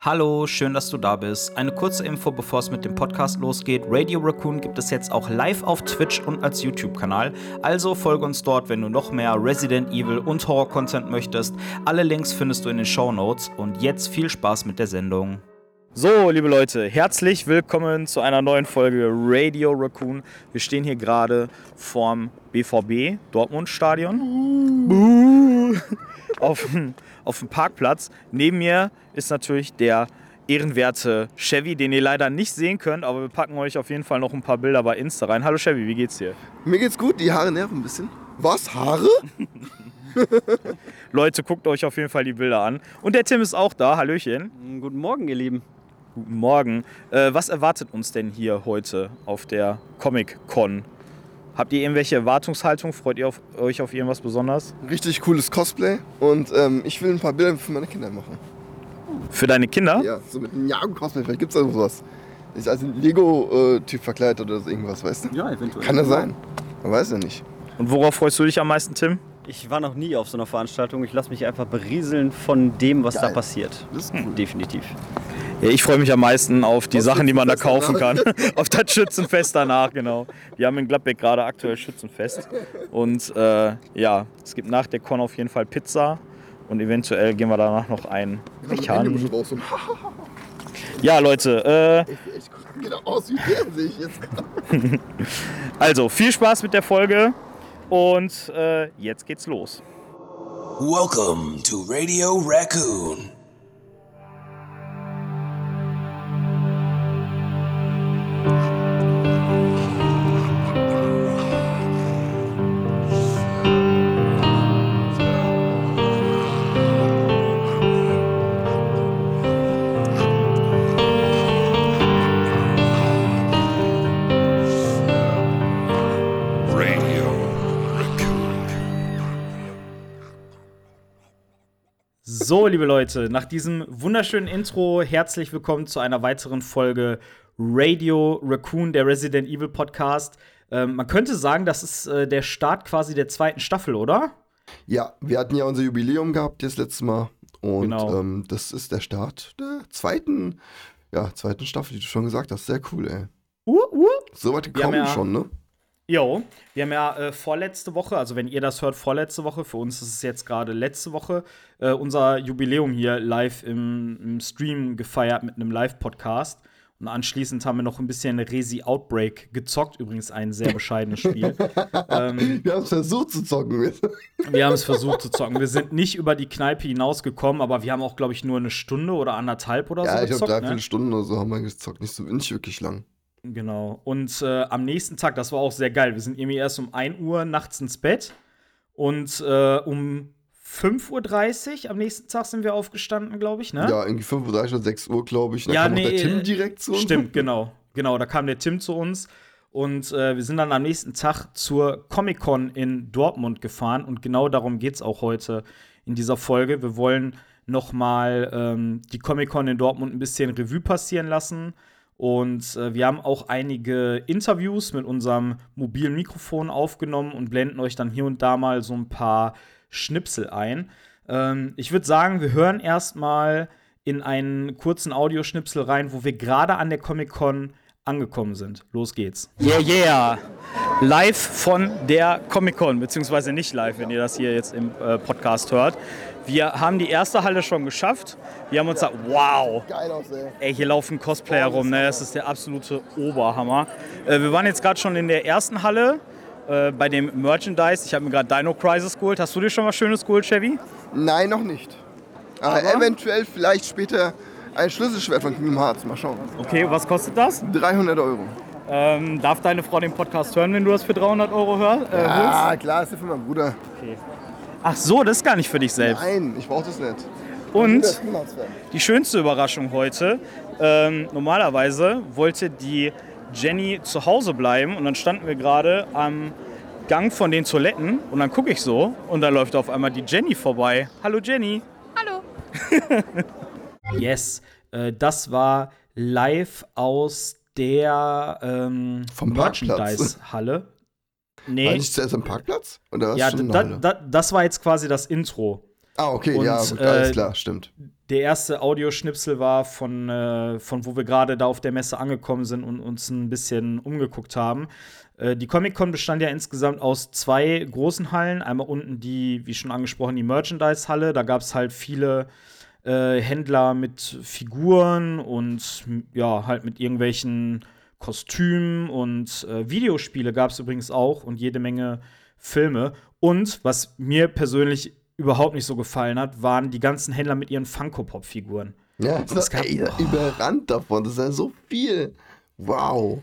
Hallo, schön, dass du da bist. Eine kurze Info, bevor es mit dem Podcast losgeht. Radio Raccoon gibt es jetzt auch live auf Twitch und als YouTube-Kanal. Also folge uns dort, wenn du noch mehr Resident Evil und Horror-Content möchtest. Alle Links findest du in den Show Notes. Und jetzt viel Spaß mit der Sendung. So, liebe Leute, herzlich willkommen zu einer neuen Folge Radio Raccoon. Wir stehen hier gerade vorm BVB Dortmund Stadion. Auf, auf dem Parkplatz. Neben mir ist natürlich der ehrenwerte Chevy, den ihr leider nicht sehen könnt, aber wir packen euch auf jeden Fall noch ein paar Bilder bei Insta rein. Hallo Chevy, wie geht's dir? Mir geht's gut, die Haare nerven ein bisschen. Was? Haare? Leute, guckt euch auf jeden Fall die Bilder an. Und der Tim ist auch da. Hallöchen. Guten Morgen, ihr Lieben. Guten Morgen. Äh, was erwartet uns denn hier heute auf der Comic-Con? Habt ihr irgendwelche Erwartungshaltung? Freut ihr auf, euch auf irgendwas besonders? Richtig cooles Cosplay und ähm, ich will ein paar Bilder für meine Kinder machen. Für deine Kinder? Ja, so mit einem Jagen-Cosplay, vielleicht gibt's da sowas. Ich als ein Lego-Typ verkleidet oder so irgendwas, weißt du? Ja, eventuell. Kann das sein? Man weiß ja nicht. Und worauf freust du dich am meisten, Tim? Ich war noch nie auf so einer Veranstaltung. Ich lasse mich einfach berieseln von dem, was da Geil. passiert. Das ist cool. Definitiv. Ja, ich freue mich am meisten auf die Aufs Sachen, die man da kaufen Schützenfest kann. auf das Schützenfest danach, genau. Wir haben in Gladbeck gerade aktuell Schützenfest. Und äh, ja, es gibt nach der Con auf jeden Fall Pizza. Und eventuell gehen wir danach noch ein Mechan. Ja, Leute, äh, ich, ich guck genau aus wie der sehe ich jetzt also viel Spaß mit der Folge. Und äh, jetzt geht's los. Welcome to Radio Raccoon. So, liebe Leute, nach diesem wunderschönen Intro herzlich willkommen zu einer weiteren Folge Radio Raccoon, der Resident Evil Podcast. Ähm, man könnte sagen, das ist äh, der Start quasi der zweiten Staffel, oder? Ja, wir hatten ja unser Jubiläum gehabt das letzte Mal. Und Genau. ähm, das ist der Start der zweiten, ja, zweiten Staffel, wie du schon gesagt hast. Sehr cool, ey. Uh, uh. So weit Wir gekommen ja- schon, ne? Jo, wir haben ja äh, vorletzte Woche, also wenn ihr das hört, vorletzte Woche, für uns ist es jetzt gerade letzte Woche, äh, unser Jubiläum hier live im, im Stream gefeiert mit einem Live-Podcast. Und anschließend haben wir noch ein bisschen Resi Outbreak gezockt, übrigens ein sehr bescheidenes Spiel. ähm, Wir haben es versucht zu zocken. wir haben es versucht zu zocken. Wir sind nicht über die Kneipe hinausgekommen, aber wir haben auch, glaube ich, nur eine Stunde oder anderthalb oder ja, so ich glaube, gezockt. dreiviertel Ne? Stunden oder so haben wir gezockt. Nicht so nicht wirklich lang. Genau. Und äh, am nächsten Tag, das war auch sehr geil. Wir sind irgendwie erst um 1 Uhr nachts ins Bett und äh, um 5.30 Uhr am nächsten Tag sind wir aufgestanden, glaube ich, ne? Ja, irgendwie 5.30 oder 6 Uhr, glaube ich. Da Ja, kam nee, der Tim äh, direkt zu uns. Stimmt, genau. Genau, da kam der Tim zu uns und äh, wir sind dann am nächsten Tag zur Comic-Con in Dortmund gefahren und genau darum geht es auch heute in dieser Folge. Wir wollen noch mal ähm, die Comic-Con in Dortmund ein bisschen Revue passieren lassen und äh, wir haben auch einige Interviews mit unserem mobilen Mikrofon aufgenommen und blenden euch dann hier und da mal so ein paar Schnipsel ein. Ähm, ich würde sagen, wir hören erstmal in einen kurzen Audioschnipsel rein, wo wir gerade an der Comic-Con angekommen sind. Los geht's. Yeah, yeah. Live von der Comic-Con, beziehungsweise nicht live, wenn ihr das hier jetzt im äh, Podcast hört. Wir haben die erste Halle schon geschafft. Wir haben uns gesagt, wow, Geil aus, ey. Ey, hier laufen Cosplayer rum, ne? Das ist der absolute Oberhammer. Äh, wir waren jetzt gerade schon in der ersten Halle äh, bei dem Merchandise. Ich habe mir gerade Dino Crisis geholt. Hast du dir schon was Schönes geholt, Chevy? Nein, noch nicht. Aber, Aber? eventuell vielleicht später ein Schlüsselschwert von Kingdom Hearts. Mal schauen. Okay, was kostet das? 300 Euro. Ähm, darf deine Frau den Podcast hören, wenn du das für 300 Euro hör, äh, holst? Ah, klar, ist ja für meinen Bruder. Ach so, das ist gar nicht für dich selbst. Nein, ich brauch das nicht. Und die schönste Überraschung heute. Ähm, normalerweise wollte die Jenny zu Hause bleiben und dann standen wir gerade am Gang von den Toiletten und dann gucke ich so und da läuft auf einmal die Jenny vorbei. Hallo Jenny. Hallo. Yes, äh, das war live aus der ähm, Vom Merchandise-Halle. War Nee, ich zuerst am Parkplatz? Oder ja, da, da, das war jetzt quasi das Intro. Ah, okay, und, ja, gut, alles äh, klar, stimmt. der erste Audioschnipsel war von, äh, von wo wir gerade da auf der Messe angekommen sind und uns ein bisschen umgeguckt haben. Äh, die Comic-Con bestand ja insgesamt aus zwei großen Hallen. Einmal unten die, wie schon angesprochen, die Merchandise-Halle. Da gab es halt viele äh, Händler mit Figuren und ja, halt mit irgendwelchen Kostümen und äh, Videospiele gab es übrigens auch und jede Menge Filme. Und was mir persönlich überhaupt nicht so gefallen hat, waren die ganzen Händler mit ihren Funko-Pop-Figuren. Ja, das gab- ey, überrannt davon. Das ist ja so viel. Wow.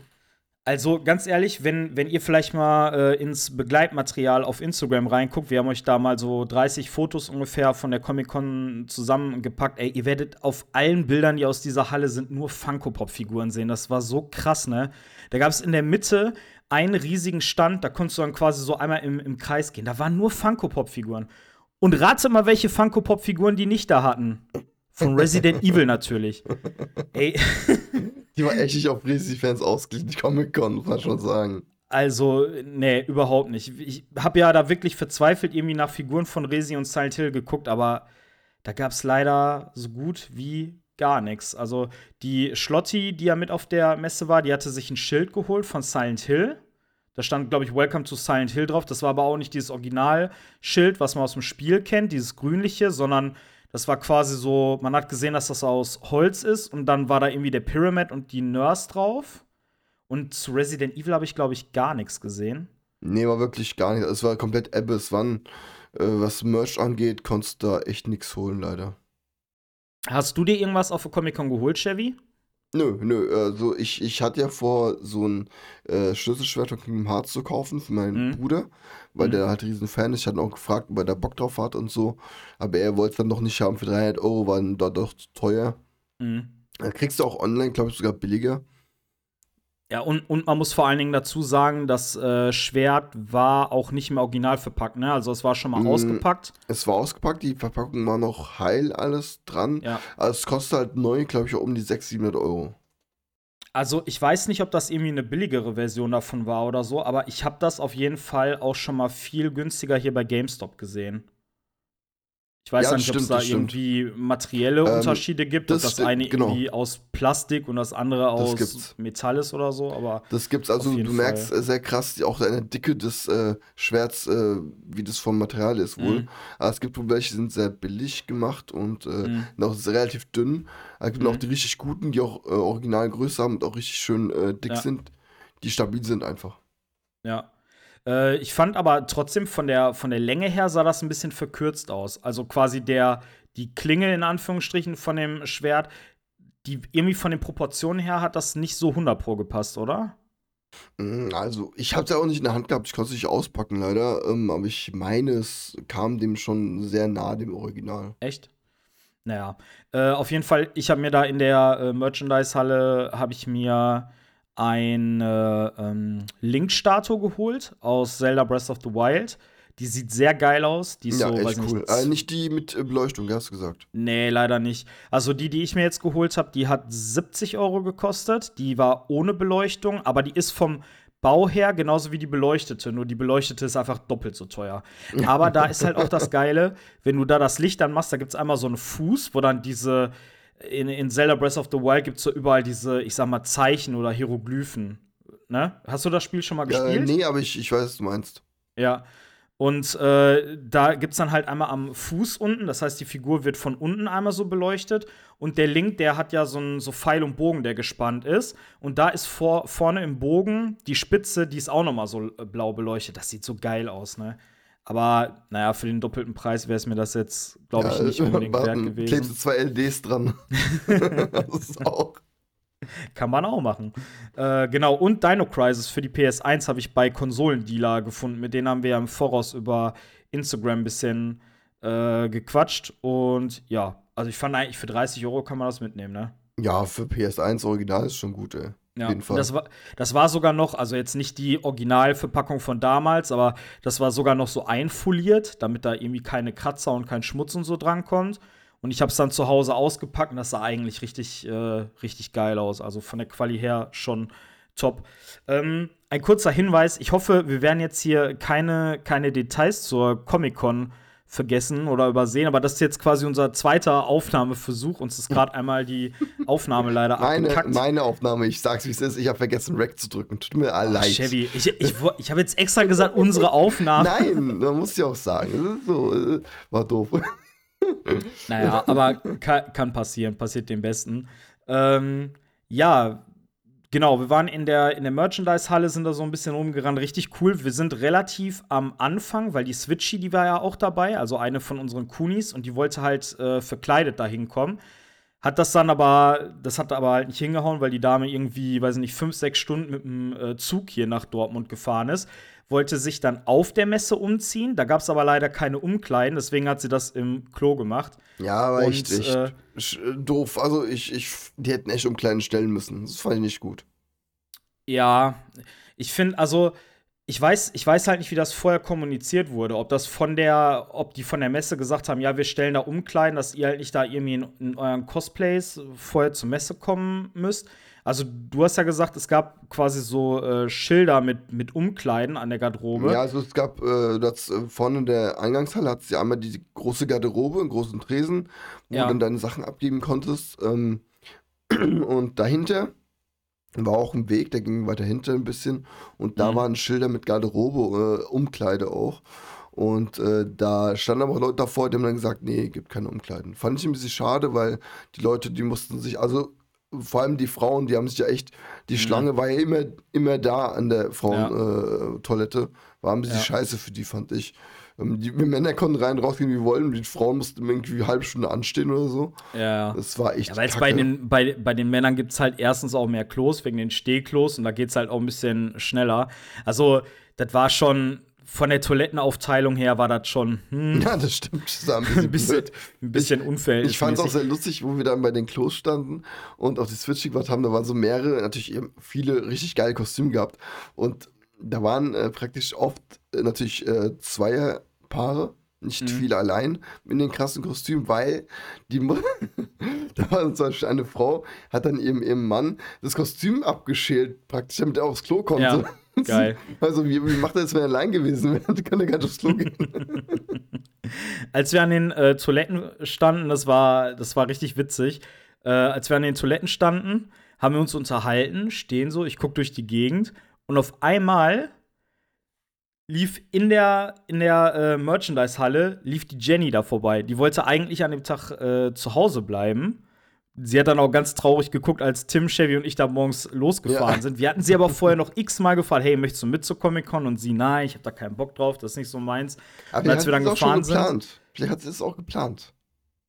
Also ganz ehrlich, wenn, wenn ihr vielleicht mal äh, ins Begleitmaterial auf Instagram reinguckt, wir haben euch da mal so 30 Fotos ungefähr von der Comic-Con zusammengepackt. Ey, ihr werdet auf allen Bildern, die aus dieser Halle sind, nur Funko-Pop-Figuren sehen. Das war so krass, ne? Da gab es in der Mitte einen riesigen Stand, da konntest du dann quasi so einmal im, im Kreis gehen. Da waren nur Funko-Pop-Figuren. Und rate mal, welche Funko-Pop-Figuren die nicht da hatten. Von Resident Evil natürlich. Ey. Die war echt nicht auf Resi-Fans ausgelegt, die Comic-Con, muss man schon sagen. Also, nee, überhaupt nicht. Ich habe ja da wirklich verzweifelt irgendwie nach Figuren von Resi und Silent Hill geguckt, aber da gab es leider so gut wie gar nichts. Also, die Schlotti, die ja mit auf der Messe war, die hatte sich ein Schild geholt von Silent Hill. Da stand, glaube ich, Welcome to Silent Hill drauf. Das war aber auch nicht dieses Originalschild, was man aus dem Spiel kennt, dieses grünliche, sondern das war quasi so, man hat gesehen, dass das aus Holz ist und dann war da irgendwie der Pyramid und die Nurse drauf. Und zu Resident Evil habe ich, glaube ich, gar nichts gesehen. Nee, war wirklich gar nicht. Es war komplett Abyss. Wann, äh, was Merch angeht, konntest du da echt nichts holen, leider. Hast du dir irgendwas auf der Comic-Con geholt, Chevy? Nö, nö, also ich, ich hatte ja vor, so ein äh, Schlüsselschwert von Kingdom Hearts zu kaufen für meinen Mhm. Bruder, weil Mhm. der halt riesen Fan ist. Ich hatte ihn auch gefragt, ob er da Bock drauf hat und so. Aber er wollte es dann noch nicht haben für 300 Euro, war dann dort doch zu teuer. Mhm. Da kriegst du auch online, glaube ich, sogar billiger. Ja, und, und man muss vor allen Dingen dazu sagen, das äh, Schwert war auch nicht mehr original verpackt, ne? Also es war schon mal Mhm. ausgepackt. Es war ausgepackt, die Verpackung war noch heil, alles dran. Ja. Also es kostet halt neu, glaube ich, um die 600, 700 Euro. Also ich weiß nicht, ob das irgendwie eine billigere Version davon war oder so, aber ich habe das auf jeden Fall auch schon mal viel günstiger hier bei GameStop gesehen. Ich weiß Ja, das nicht, ob es da das stimmt. irgendwie materielle Ähm, Unterschiede gibt, ob das das eine genau. irgendwie aus Plastik und das andere aus gibt's. Metall ist oder so, aber Das gibt's also, du jeden merkst Fall. äh, sehr krass auch eine Dicke des äh, Schwerts, äh, wie das vom Material ist wohl. Mhm. Aber es gibt wohl welche, die sind sehr billig gemacht und äh, Mhm. noch relativ dünn. Es gibt Mhm. auch die richtig guten, die auch äh, Originalgröße haben und auch richtig schön äh, dick Ja. sind, die stabil sind einfach. Ja. Äh, ich fand aber trotzdem von der, von der Länge her sah das ein bisschen verkürzt aus. Also quasi der, die Klinge in Anführungsstrichen von dem Schwert, die irgendwie von den Proportionen her hat das nicht so 100 pro gepasst, oder? Mm, Also, ich habe es ja auch nicht in der Hand gehabt, ich konnte es nicht auspacken leider, ähm, aber ich meine, es kam dem schon sehr nah, dem Original. Echt? Naja. Äh, auf jeden Fall, ich habe mir da in der äh, Merchandise-Halle, habe ich mir eine ähm, Link-Statue geholt aus Zelda Breath of the Wild. Die sieht sehr geil aus. Die ist ja, so, echt cool. nicht, Äh, nicht die mit äh, Beleuchtung, hast du gesagt. Nee, leider nicht. Also die, die ich mir jetzt geholt habe, die hat 70 Euro gekostet. Die war ohne Beleuchtung, aber die ist vom Bau her genauso wie die beleuchtete. Nur die beleuchtete ist einfach doppelt so teuer. Aber da ist halt auch das Geile, wenn du da das Licht anmachst, da gibt es einmal so einen Fuß, wo dann diese in, in Zelda Breath of the Wild gibt es so überall diese, ich sag mal, Zeichen oder Hieroglyphen. Ne? Hast du das Spiel schon mal gespielt? nee, aber ich, ich weiß, was du meinst. Ja. Und äh, da gibt es dann halt einmal am Fuß unten, das heißt, die Figur wird von unten einmal so beleuchtet. Und der Link, der hat ja so einen so Pfeil und Bogen, der gespannt ist. Und da ist vor, vorne im Bogen die Spitze, die ist auch noch mal so äh, blau beleuchtet. Das sieht so geil aus, ne? Aber naja, für den doppelten Preis wäre es mir das jetzt, glaube ich, nicht unbedingt wert warten, Klebst du gewesen. zwei LDs dran. das ist auch. Kann man auch machen. Äh, genau, und Dino Crisis für die PS1 habe ich bei Konsolendealer gefunden. Mit denen haben wir ja im Voraus über Instagram ein bisschen äh, gequatscht. Und ja, also ich fand eigentlich für 30 Euro kann man das mitnehmen, ne? Ja, für PS1 Original ist schon gut, ey. Ja. Das war, das war sogar noch, also jetzt nicht die Originalverpackung von damals, aber das war sogar noch so einfoliert, damit da irgendwie keine Kratzer und kein Schmutz und so drankommt. Und ich habe es dann zu Hause ausgepackt und das sah eigentlich richtig, äh, richtig geil aus. Also von der Quali her schon top. Ähm, ein kurzer Hinweis: Ich hoffe, wir werden jetzt hier keine, keine Details zur Comic-Con vergessen oder übersehen, aber das ist jetzt quasi unser zweiter Aufnahmeversuch. Uns ist gerade einmal die Aufnahme leider Meine, abgekackt. meine Aufnahme, ich sag's wie es ist, ich habe vergessen, Rack zu drücken. Tut mir leid. Chevy, ich, ich, ich habe jetzt extra gesagt, unsere Aufnahme. Nein, man muss ja auch sagen. Das ist so, äh, war doof. Naja, aber kann, kann passieren, passiert dem Besten. Ähm, ja, genau, wir waren in der, in der Merchandise-Halle, sind da so ein bisschen rumgerannt. Richtig cool. Wir sind relativ am Anfang, weil die Switchy, die war ja auch dabei, also eine von unseren Kunis, und die wollte halt äh, verkleidet da hinkommen. Hat das dann aber, das hat aber halt nicht hingehauen, weil die Dame irgendwie, weiß ich nicht, fünf, sechs Stunden mit dem äh, Zug hier nach Dortmund gefahren ist. Wollte sich dann auf der Messe umziehen. Da gab es aber leider keine Umkleiden, deswegen hat sie das im Klo gemacht. Ja, aber Und, echt, echt äh, sch- doof. Also ich, ich, die hätten echt um kleinen stellen müssen. Das fand ich nicht gut. Ja, ich finde, also, ich weiß, ich weiß halt nicht, wie das vorher kommuniziert wurde. Ob das von der, ob die von der Messe gesagt haben, ja, wir stellen da Umkleiden, dass ihr halt nicht da irgendwie in, in euren Cosplays vorher zur Messe kommen müsst. Also, du hast ja gesagt, es gab quasi so äh, Schilder mit, mit Umkleiden an der Garderobe. Ja, also es gab, äh, das, äh, vorne in der Eingangshalle hat sie einmal die große Garderobe, einen großen Tresen, wo Ja. du dann deine Sachen abgeben konntest. Ähm, und dahinter war auch ein Weg, der ging weiter hinter ein bisschen. Und da Mhm. waren Schilder mit Garderobe, äh, Umkleide auch. Und äh, da standen aber Leute davor, die haben dann gesagt, nee, gibt keine Umkleiden. Fand ich ein bisschen schade, weil die Leute, die mussten sich, also vor allem die Frauen, die haben sich ja echt, die Schlange war ja immer, immer da an der Frauentoilette. Äh, Toilette. war ein bisschen Ja. scheiße für die, fand ich. Ähm, die wir Männer konnten rein, rausgehen, wie wollen. Die Frauen mussten irgendwie eine halbe Stunde anstehen oder so. ja. Das war echt Ja, weil bei den, bei, bei den Männern gibt es halt erstens auch mehr Klos wegen den Stehklos und da geht es halt auch ein bisschen schneller. Also, das war schon von der Toilettenaufteilung her war das schon hm, Ja, das stimmt. Das ein bisschen, bisschen, ein bisschen unverhältnismäßig. Ich fand es auch sehr lustig, wo wir dann bei den Klos standen und auf die Switch gemacht haben. Da waren so mehrere, natürlich eben viele richtig geile Kostüme gehabt. Und da waren äh, praktisch oft äh, natürlich äh, Zweierpaare, nicht Mhm. viele allein in den krassen Kostümen, weil die da war zum Beispiel eine Frau, hat dann ihrem, ihrem Mann das Kostüm abgeschält, praktisch, damit er aufs Klo konnte. Ja, geil. Also, wie, wie macht er das, wenn er allein gewesen wäre? Kann er gar nicht aufs Klo gehen. als wir an den äh, Toiletten standen, das war, das war richtig witzig. Äh, als wir an den Toiletten standen, haben wir uns unterhalten, stehen so, ich gucke durch die Gegend und auf einmal lief in der, in der äh, Merchandise-Halle, lief die Jenny da vorbei. Die wollte eigentlich an dem Tag äh, zu Hause bleiben. Sie hat dann auch ganz traurig geguckt, als Tim, Chevy und ich da morgens losgefahren Ja. sind. Wir hatten sie aber vorher noch x-mal gefragt, hey, möchtest du mit zur Comic-Con? Und sie, nein, ich habe da keinen Bock drauf, das ist nicht so meins. Aber Und als wir dann gefahren sind, geplant. Vielleicht hat sie es auch geplant.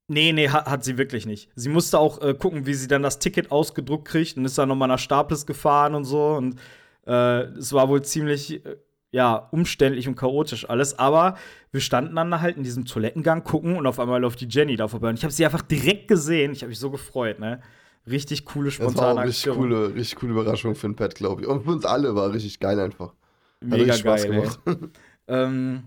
Nee, nee, hat, hat sie wirklich nicht. Sie musste auch äh, gucken, wie sie dann das Ticket ausgedruckt kriegt und ist dann nochmal nach Staples gefahren und so. Und äh, es war wohl ziemlich, äh, ja, umständlich und chaotisch alles. Aber wir standen dann halt in diesem Toilettengang gucken und auf einmal läuft die Jenny da vorbei. Und ich habe sie einfach direkt gesehen. Ich habe mich so gefreut, ne? Richtig coole, spontane richtig Aktion. coole, richtig coole Überraschung für den Pet, glaube ich. Und für uns alle war richtig geil einfach. Hat Mega Spaß geil, gemacht. Ähm,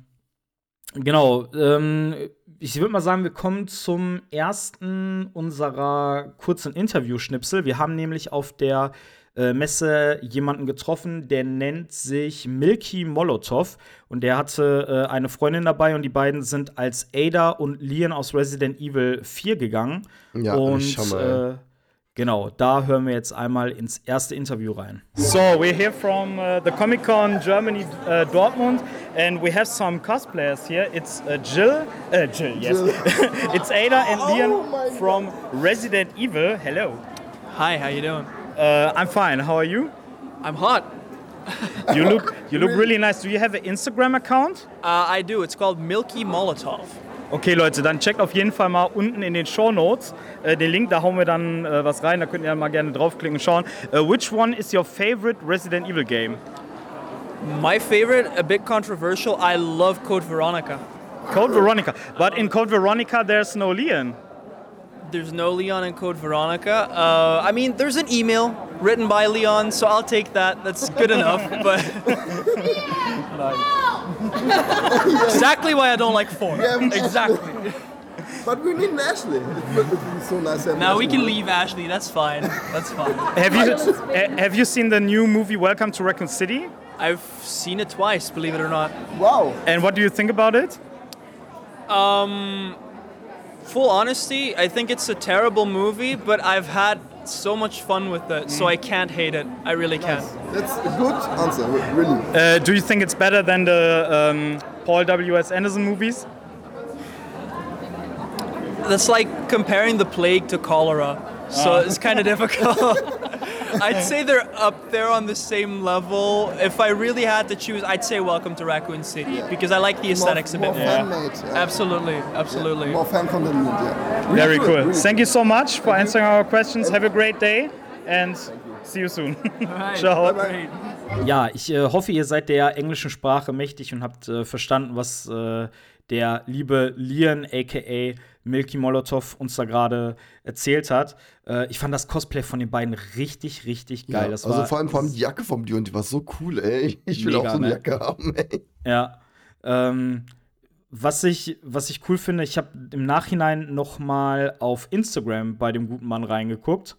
genau. Ähm, ich würde mal sagen, wir kommen zum ersten unserer kurzen Interview-Schnipsel. Wir haben nämlich auf der äh, Messe jemanden getroffen, der nennt sich Milky Molotov und der hatte äh, eine Freundin dabei und die beiden sind als Ada und Leon aus Resident Evil 4 gegangen. Ja, und ich schau mal. äh, genau, da hören wir jetzt einmal ins erste Interview rein. So, we're here from uh, the Comic Con Germany uh, Dortmund and we have some cosplayers here. It's uh, Jill, uh, Jill, yes. it's Ada and Leon from Resident Evil. Hello. Hi, how you doing? Uh, I'm fine. How are you? I'm hot. You look you look really nice. Do you have an Instagram account? Uh, I do. It's called Milky Molotov. Okay, Leute, dann checkt auf jeden Fall mal unten in den Show Notes äh, den Link. Da hauen wir dann äh, was rein. Da könnt ihr mal gerne draufklicken und schauen. Uh, which one is your favorite Resident Evil game? My favorite, a bit controversial. I love Code Veronica. Code Veronica. But in Code Veronica, there's no Leon. There's no Leon in Code Veronica. Uh, I mean, there's an email written by Leon, so I'll take that. That's good enough. But exactly why I don't like four. Exactly. But we need Ashley. It would be so nice. to have Now we can leave Ashley. That's fine. That's fine. Have you uh, have you seen the new movie Welcome to Raccoon City? I've seen it twice, believe it or not. Wow. And what do you think about it? Um, full honesty, I think it's a terrible movie, but I've had so much fun with it, so I can't hate it. I really can't. That's a good answer, really. Uh, do you think it's better than the um, Paul W.S. Anderson movies? That's like comparing the plague to cholera, so it's kind of difficult. I'd say they're up there on the same level. If I really had to choose, I'd say Welcome to Raccoon City because I like the aesthetics more of it. fan-made. yeah. Absolutely, absolutely. More fan content, yeah. Really Very good, cool. really Thank you so much for answering our questions. Have a great day and see you soon. Ciao. Ja, ich äh, hoffe, ihr seid der englischen Sprache mächtig und habt äh, verstanden, was äh, der liebe Lian, aka Milky Molotov, uns da gerade erzählt hat. Äh, ich fand das Cosplay von den beiden richtig, richtig geil. Ja, das also war vor allem, vor allem die Jacke vom Dion, die war so cool, ey. Ich will Mega, auch so eine ne? Jacke haben, ey. Ja. Ähm, was ich, was ich cool finde, ich habe im Nachhinein noch mal auf Instagram bei dem guten Mann reingeguckt.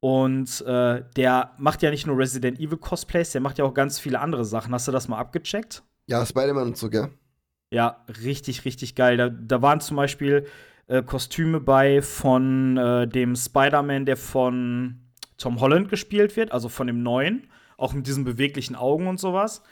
Und äh, der macht ja nicht nur Resident Evil Cosplays, der macht ja auch ganz viele andere Sachen. Hast du das mal abgecheckt? Ja, Spider-Man und so, gell? Ja, richtig, richtig geil. Da, da waren zum Beispiel äh, Kostüme bei von äh, dem Spider-Man, der von Tom Holland gespielt wird, also von dem neuen, auch mit diesen beweglichen Augen und sowas.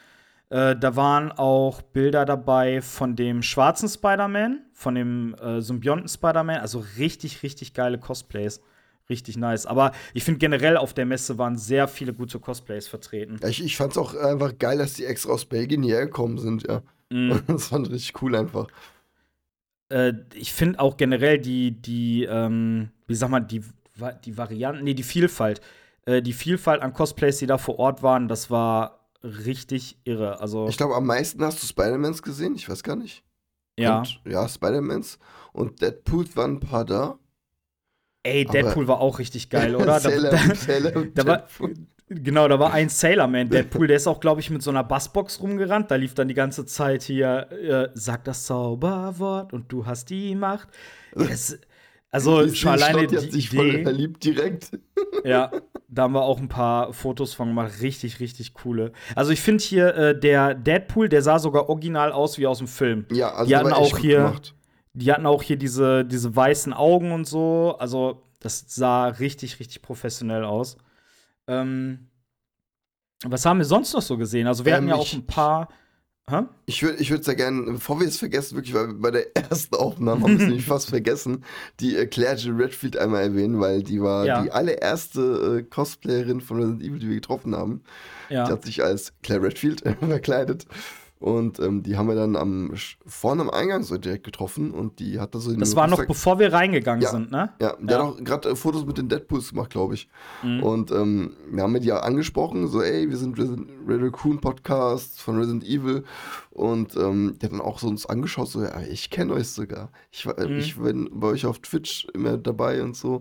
Äh, da waren auch Bilder dabei von dem schwarzen Spider-Man, von dem äh, Symbionten Spider-Man, also richtig, richtig geile Cosplays. Richtig nice. Aber ich finde generell auf der Messe waren sehr viele gute Cosplays vertreten. Ich, ich fand's auch einfach geil, dass die extra aus Belgien hierher gekommen sind, ja. Mhm. Das fand ich richtig cool einfach. Äh, ich finde auch generell die, die, ähm, wie sag mal, die, die Varianten, nee, die Vielfalt. Äh, die Vielfalt an Cosplays, die da vor Ort waren, das war richtig irre. Also, Ich glaube, am meisten hast du Spider-Mans gesehen, ich weiß gar nicht. ja. Und, ja, Spider-Mans. Und Deadpool waren ein paar da. Ey, aber- Deadpool war auch richtig geil, oder? Da- Sailor, da- Sailor da war. Genau, da war ein Sailor Man, Deadpool, der ist auch, glaube ich, mit so einer Bassbox rumgerannt. Da lief dann die ganze Zeit hier, äh, sag das Zauberwort und du hast die Macht. Das, also Die- schon alleine die hat sich voll Idee. verliebt direkt. Ja, da haben wir auch ein paar Fotos von gemacht. Richtig, richtig coole. Also ich finde hier, äh, der Deadpool, der sah sogar original aus wie aus dem Film. Ja, also Die hatten auch hier- gemacht. Die hatten auch hier diese, diese weißen Augen und so. Also das sah richtig, richtig professionell aus. Ähm, was haben wir sonst noch so gesehen? Also wir Ähm, hatten ja auch ein paar. Hä? Ich würde ich würd sehr gerne, bevor wir es vergessen, wirklich, weil bei der ersten Aufnahme haben wir es nämlich fast vergessen, die äh, Claire Jill Redfield einmal erwähnen, weil die war Ja. die allererste äh, Cosplayerin von Resident Evil, die wir getroffen haben. Die Ja. hat sich als Claire Redfield verkleidet. Und ähm, die haben wir dann am vorne am Eingang so direkt getroffen und die hat da so den Das war noch bevor wir reingegangen Ja. sind, ne? Ja, der Ja. hat auch gerade äh, Fotos mit den Deadpools gemacht, glaube ich. Mhm. Und ähm, wir haben die ja angesprochen, so, ey, wir sind Resident Red Raccoon Podcast von Resident Evil. Und ähm, der hat dann auch so uns angeschaut, so, ja, ich kenne euch sogar. Ich, war- Mhm. ich bin bei euch auf Twitch immer dabei und so.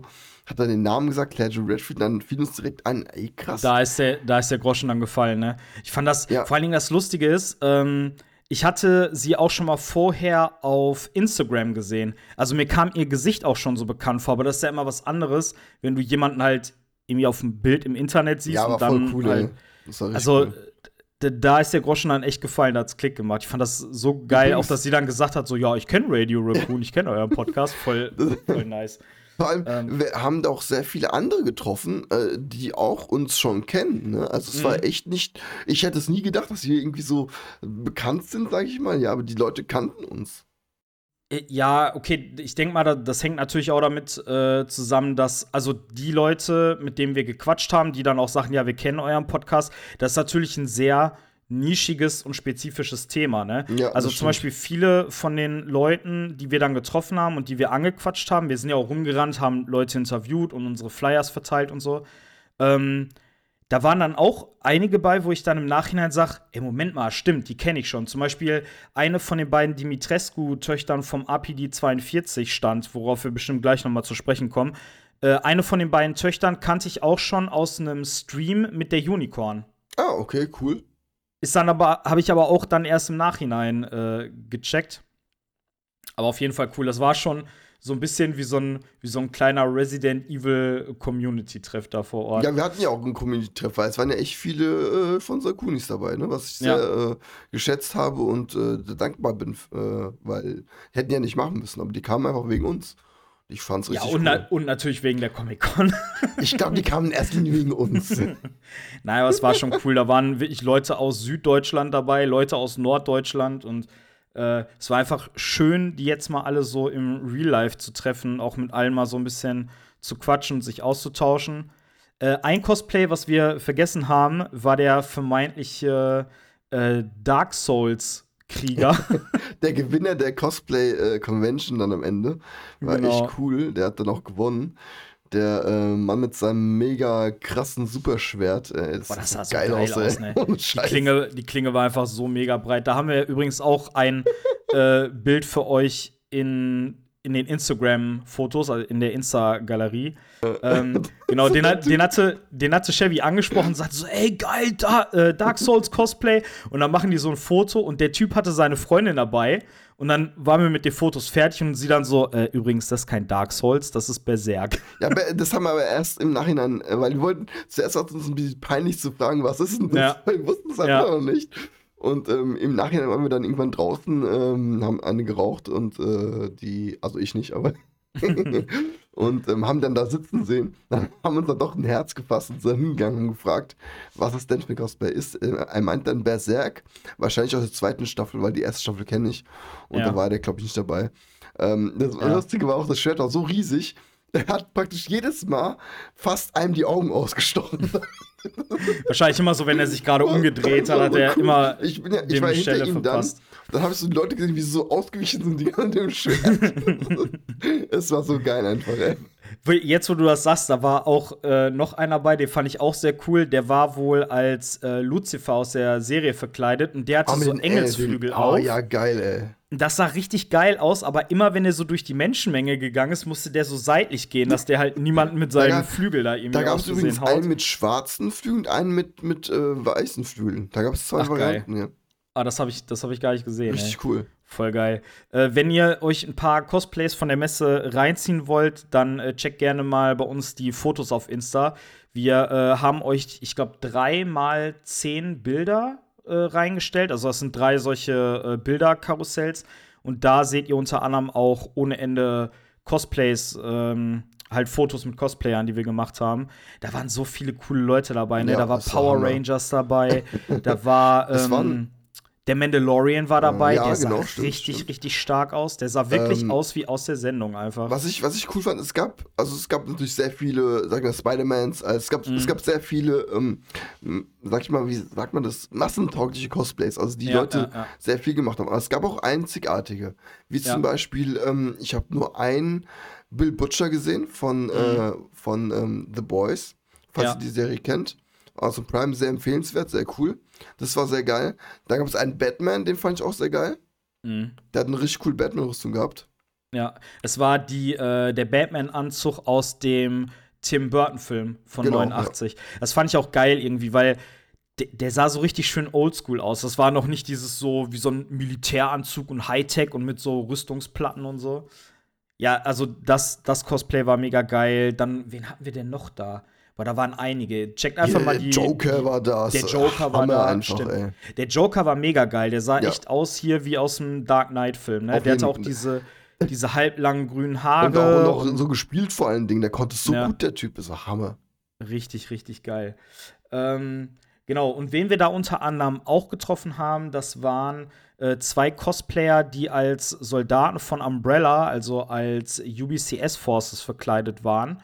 Hat dann den Namen gesagt, Claire Jo Redfield, dann fiel uns direkt an, ey, krass. Da ist der, da ist der Groschen dann gefallen, ne? Ich fand das, Ja. vor allen Dingen das Lustige ist, ähm, ich hatte sie auch schon mal vorher auf Instagram gesehen. Also mir kam ihr Gesicht auch schon so bekannt vor, aber das ist ja immer was anderes, wenn du jemanden halt irgendwie auf dem Bild im Internet siehst ja, aber und dann voll cool, halt, Also cool. da ist der Groschen dann echt gefallen, da hat's Klick gemacht. Ich fand das so geil, auch dass sie dann gesagt hat, so ja, ich kenne Radio Raccoon, ich kenne euren Podcast, voll, voll nice. Vor allem, ähm, wir haben da auch sehr viele andere getroffen, äh, die auch uns schon kennen. Ne? Also es Mhm. war echt nicht, ich hätte es nie gedacht, dass wir irgendwie so bekannt sind, sage ich mal. Ja, aber die Leute kannten uns. Äh, Ja, okay, ich denke mal, da- das hängt natürlich auch damit äh, zusammen, dass, also die Leute, mit denen wir gequatscht haben, die dann auch sagen, ja, wir kennen euren Podcast, das ist natürlich ein sehr nischiges und spezifisches Thema, ne? Ja, also zum Beispiel viele von den Leuten, die wir dann getroffen haben und die wir angequatscht haben, wir sind ja auch rumgerannt, haben Leute interviewt und unsere Flyers verteilt und so. Ähm, da waren dann auch einige bei, wo ich dann im Nachhinein sage, ey, Moment mal, stimmt, die kenne ich schon. Zum Beispiel eine von den beiden Dimitrescu-Töchtern vom APD 42 stand, worauf wir bestimmt gleich noch mal zu sprechen kommen. Äh, eine von den beiden Töchtern kannte ich auch schon aus einem Stream mit der Unicorn. Ah, okay, cool. Ist dann aber, habe ich aber auch dann erst im Nachhinein äh, gecheckt. Aber auf jeden Fall cool. Das war schon so ein bisschen wie so ein, wie so ein kleiner Resident Evil Community-Treff da vor Ort. Ja, wir hatten ja auch einen Community-Treff, weil es waren ja echt viele äh, von unserer Kunis dabei, ne? was ich sehr Ja. äh, geschätzt habe und äh, dankbar bin, äh, weil hätten ja nicht machen müssen, aber die kamen einfach wegen uns. Ich fand's Ja, richtig und, na, cool. und natürlich wegen der Comic-Con. Ich glaube, die kamen erst wegen uns. naja, aber es war schon cool. Da waren wirklich Leute aus Süddeutschland dabei, Leute aus Norddeutschland und äh, es war einfach schön, die jetzt mal alle so im Real Life zu treffen, auch mit allen mal so ein bisschen zu quatschen und sich auszutauschen. Äh, ein Cosplay, was wir vergessen haben, war der vermeintliche äh, Dark Souls-Krieger. Der Gewinner der Cosplay-Convention dann am Ende war Genau. echt cool. Der hat dann auch gewonnen. Der äh, Mann mit seinem mega krassen Superschwert. Äh, das, Boah, das sah so geil, aus, ne? Ohne Die. Klinge, die Klinge war einfach so mega breit. Da haben wir übrigens auch ein äh, Bild für euch in, in den Instagram-Fotos, also in der Insta-Galerie. Ähm, genau, den, den, hatte, den hatte Chevy angesprochen und sagte so, ey, geil, da, äh, Dark Souls Cosplay. Und dann machen die so ein Foto und der Typ hatte seine Freundin dabei. Und dann waren wir mit den Fotos fertig und sie dann so, äh, übrigens, das ist kein Dark Souls, das ist Berserk. Ja, aber das haben wir aber erst im Nachhinein, äh, weil wir wollten, zuerst war es uns ein bisschen peinlich zu fragen, was ist denn das? Ja. Wir wussten es einfach Ja. noch nicht. Und ähm, im Nachhinein waren wir dann irgendwann draußen, ähm, haben eine geraucht und äh, die, also ich nicht, aber und ähm, haben dann da sitzen sehen. Dann haben uns dann doch ein Herz gefasst und sind hingegangen und gefragt, was es denn für ein Cosplay ist. Äh, er meint dann Berserk, wahrscheinlich aus der zweiten Staffel, weil die erste Staffel kenne ich. Und Ja. da war der, glaube ich, nicht dabei. Ähm, das Ja. Lustige war auch, das Schwert war so riesig, er hat praktisch jedes Mal fast einem die Augen ausgestochen. Wahrscheinlich immer so, wenn er sich gerade umgedreht hat, hat er Cool. immer Ich, bin ja, ich dem war hinter Stelle ihm dann. verpasst. Dann habe ich so die Leute gesehen, wie sie so ausgewichen sind, die an dem Schwert. es war so geil einfach, ey. Jetzt, wo du das sagst, da war auch äh, noch einer bei, den fand ich auch sehr cool. Der war wohl als äh, Lucifer aus der Serie verkleidet und der hatte Ah, mit so einen Engelsflügel äh, den- auf. Oh ja, geil, ey. Das sah richtig geil aus, aber immer wenn er so durch die Menschenmenge gegangen ist, musste der so seitlich gehen, dass der halt niemanden mit seinem gab- Flügel da irgendwie Da gab es übrigens haut. einen mit schwarzen Flügeln und einen mit, mit äh, weißen Flügeln. Da gab es zwei Ach, geil. Varianten, ja. Ah, das habe ich, das hab ich gar nicht gesehen. ey. Richtig cool. Voll geil. Äh, wenn ihr euch ein paar Cosplays von der Messe reinziehen wollt, dann äh, checkt gerne mal bei uns die Fotos auf Insta. Wir äh, haben euch, ich glaube, drei mal zehn Bilder äh, reingestellt. Also das sind drei solche äh, Bilderkarussells. Und da seht ihr unter anderem auch ohne Ende Cosplays, ähm, halt Fotos mit Cosplayern, die wir gemacht haben. Da waren so viele coole Leute dabei. Ne? Ja, da war Power. Rangers dabei. da war Das ähm, waren- der Mandalorian war dabei. ja, der sah genau, stimmt, richtig, stimmt. richtig stark aus. Der sah wirklich Ähm, aus wie aus der Sendung einfach. Was ich, was ich cool fand, es gab, also es gab natürlich sehr viele, sagen wir Spider-Mans, also es gab, Mhm. es gab sehr viele, ähm, sag ich mal, wie sagt man das, massentaugliche Cosplays, also die Ja, Leute ja, sehr viel gemacht haben. Aber es gab auch einzigartige, wie zum Beispiel, ähm, ich habe nur einen Bill Butcher gesehen von, äh, von ähm, The Boys, falls Mhm. Ihr die Serie kennt. Aus dem Prime sehr empfehlenswert, sehr cool. Das war sehr geil. Dann gab es einen Batman, den fand ich auch sehr geil. Mhm. Der hat eine richtig coole Batman-Rüstung gehabt. Ja, es war die, äh, der Batman-Anzug aus dem Tim Burton-Film von Genau, 89. Das fand ich auch geil irgendwie, weil der, der sah so richtig schön oldschool aus. Das war noch nicht dieses so wie so ein Militäranzug und Hightech und mit so Rüstungsplatten und so. Ja, also das, das Cosplay war mega geil. Dann, wen hatten wir denn noch da? Boah, da waren einige. Checkt einfach mal der die. Joker die, war da. Der Joker war Hammer da. einfach, stimmt. ey. Der Joker war mega geil. Der sah Ja. echt aus hier wie aus dem Dark Knight-Film. Ne? Auf Der hatte auch diese, diese halblangen grünen Haare. Und auch noch so gespielt vor allen Dingen. Der konnte so Ja. gut, der Typ. Das war Hammer. Richtig, richtig geil. Ähm, genau, und wen wir da unter anderem auch getroffen haben, das waren äh, zwei Cosplayer, die als Soldaten von Umbrella, also als UBCS Forces verkleidet waren.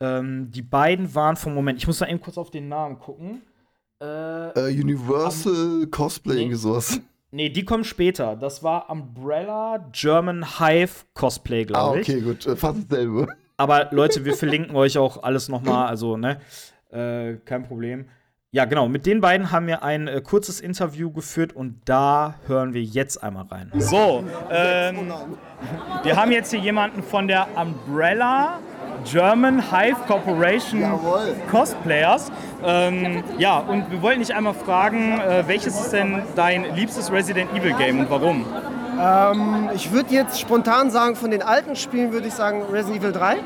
Ähm, die beiden waren vom Moment, ich muss mal eben kurz auf den Namen gucken. Äh, Äh, Universal Cosplay, nee. irgendwie sowas. nee, die kommen später. Das war Umbrella German Hive Cosplay, Ah, glaube ich. okay, gut. Äh, Fast dasselbe. Aber Leute, wir verlinken euch auch alles nochmal, also, ne, äh, kein Problem. Ja, genau, mit den beiden haben wir ein äh, kurzes Interview geführt und da hören wir jetzt einmal rein. So, ähm, wir haben jetzt hier jemanden von der Umbrella German Hive Corporation Jawohl. Cosplayers. Ähm, ja, und wir wollten dich einmal fragen, äh, welches ist denn dein liebstes Resident Evil Game und warum? Ähm, ich würde jetzt spontan sagen, von den alten Spielen würde ich sagen Resident Evil 3.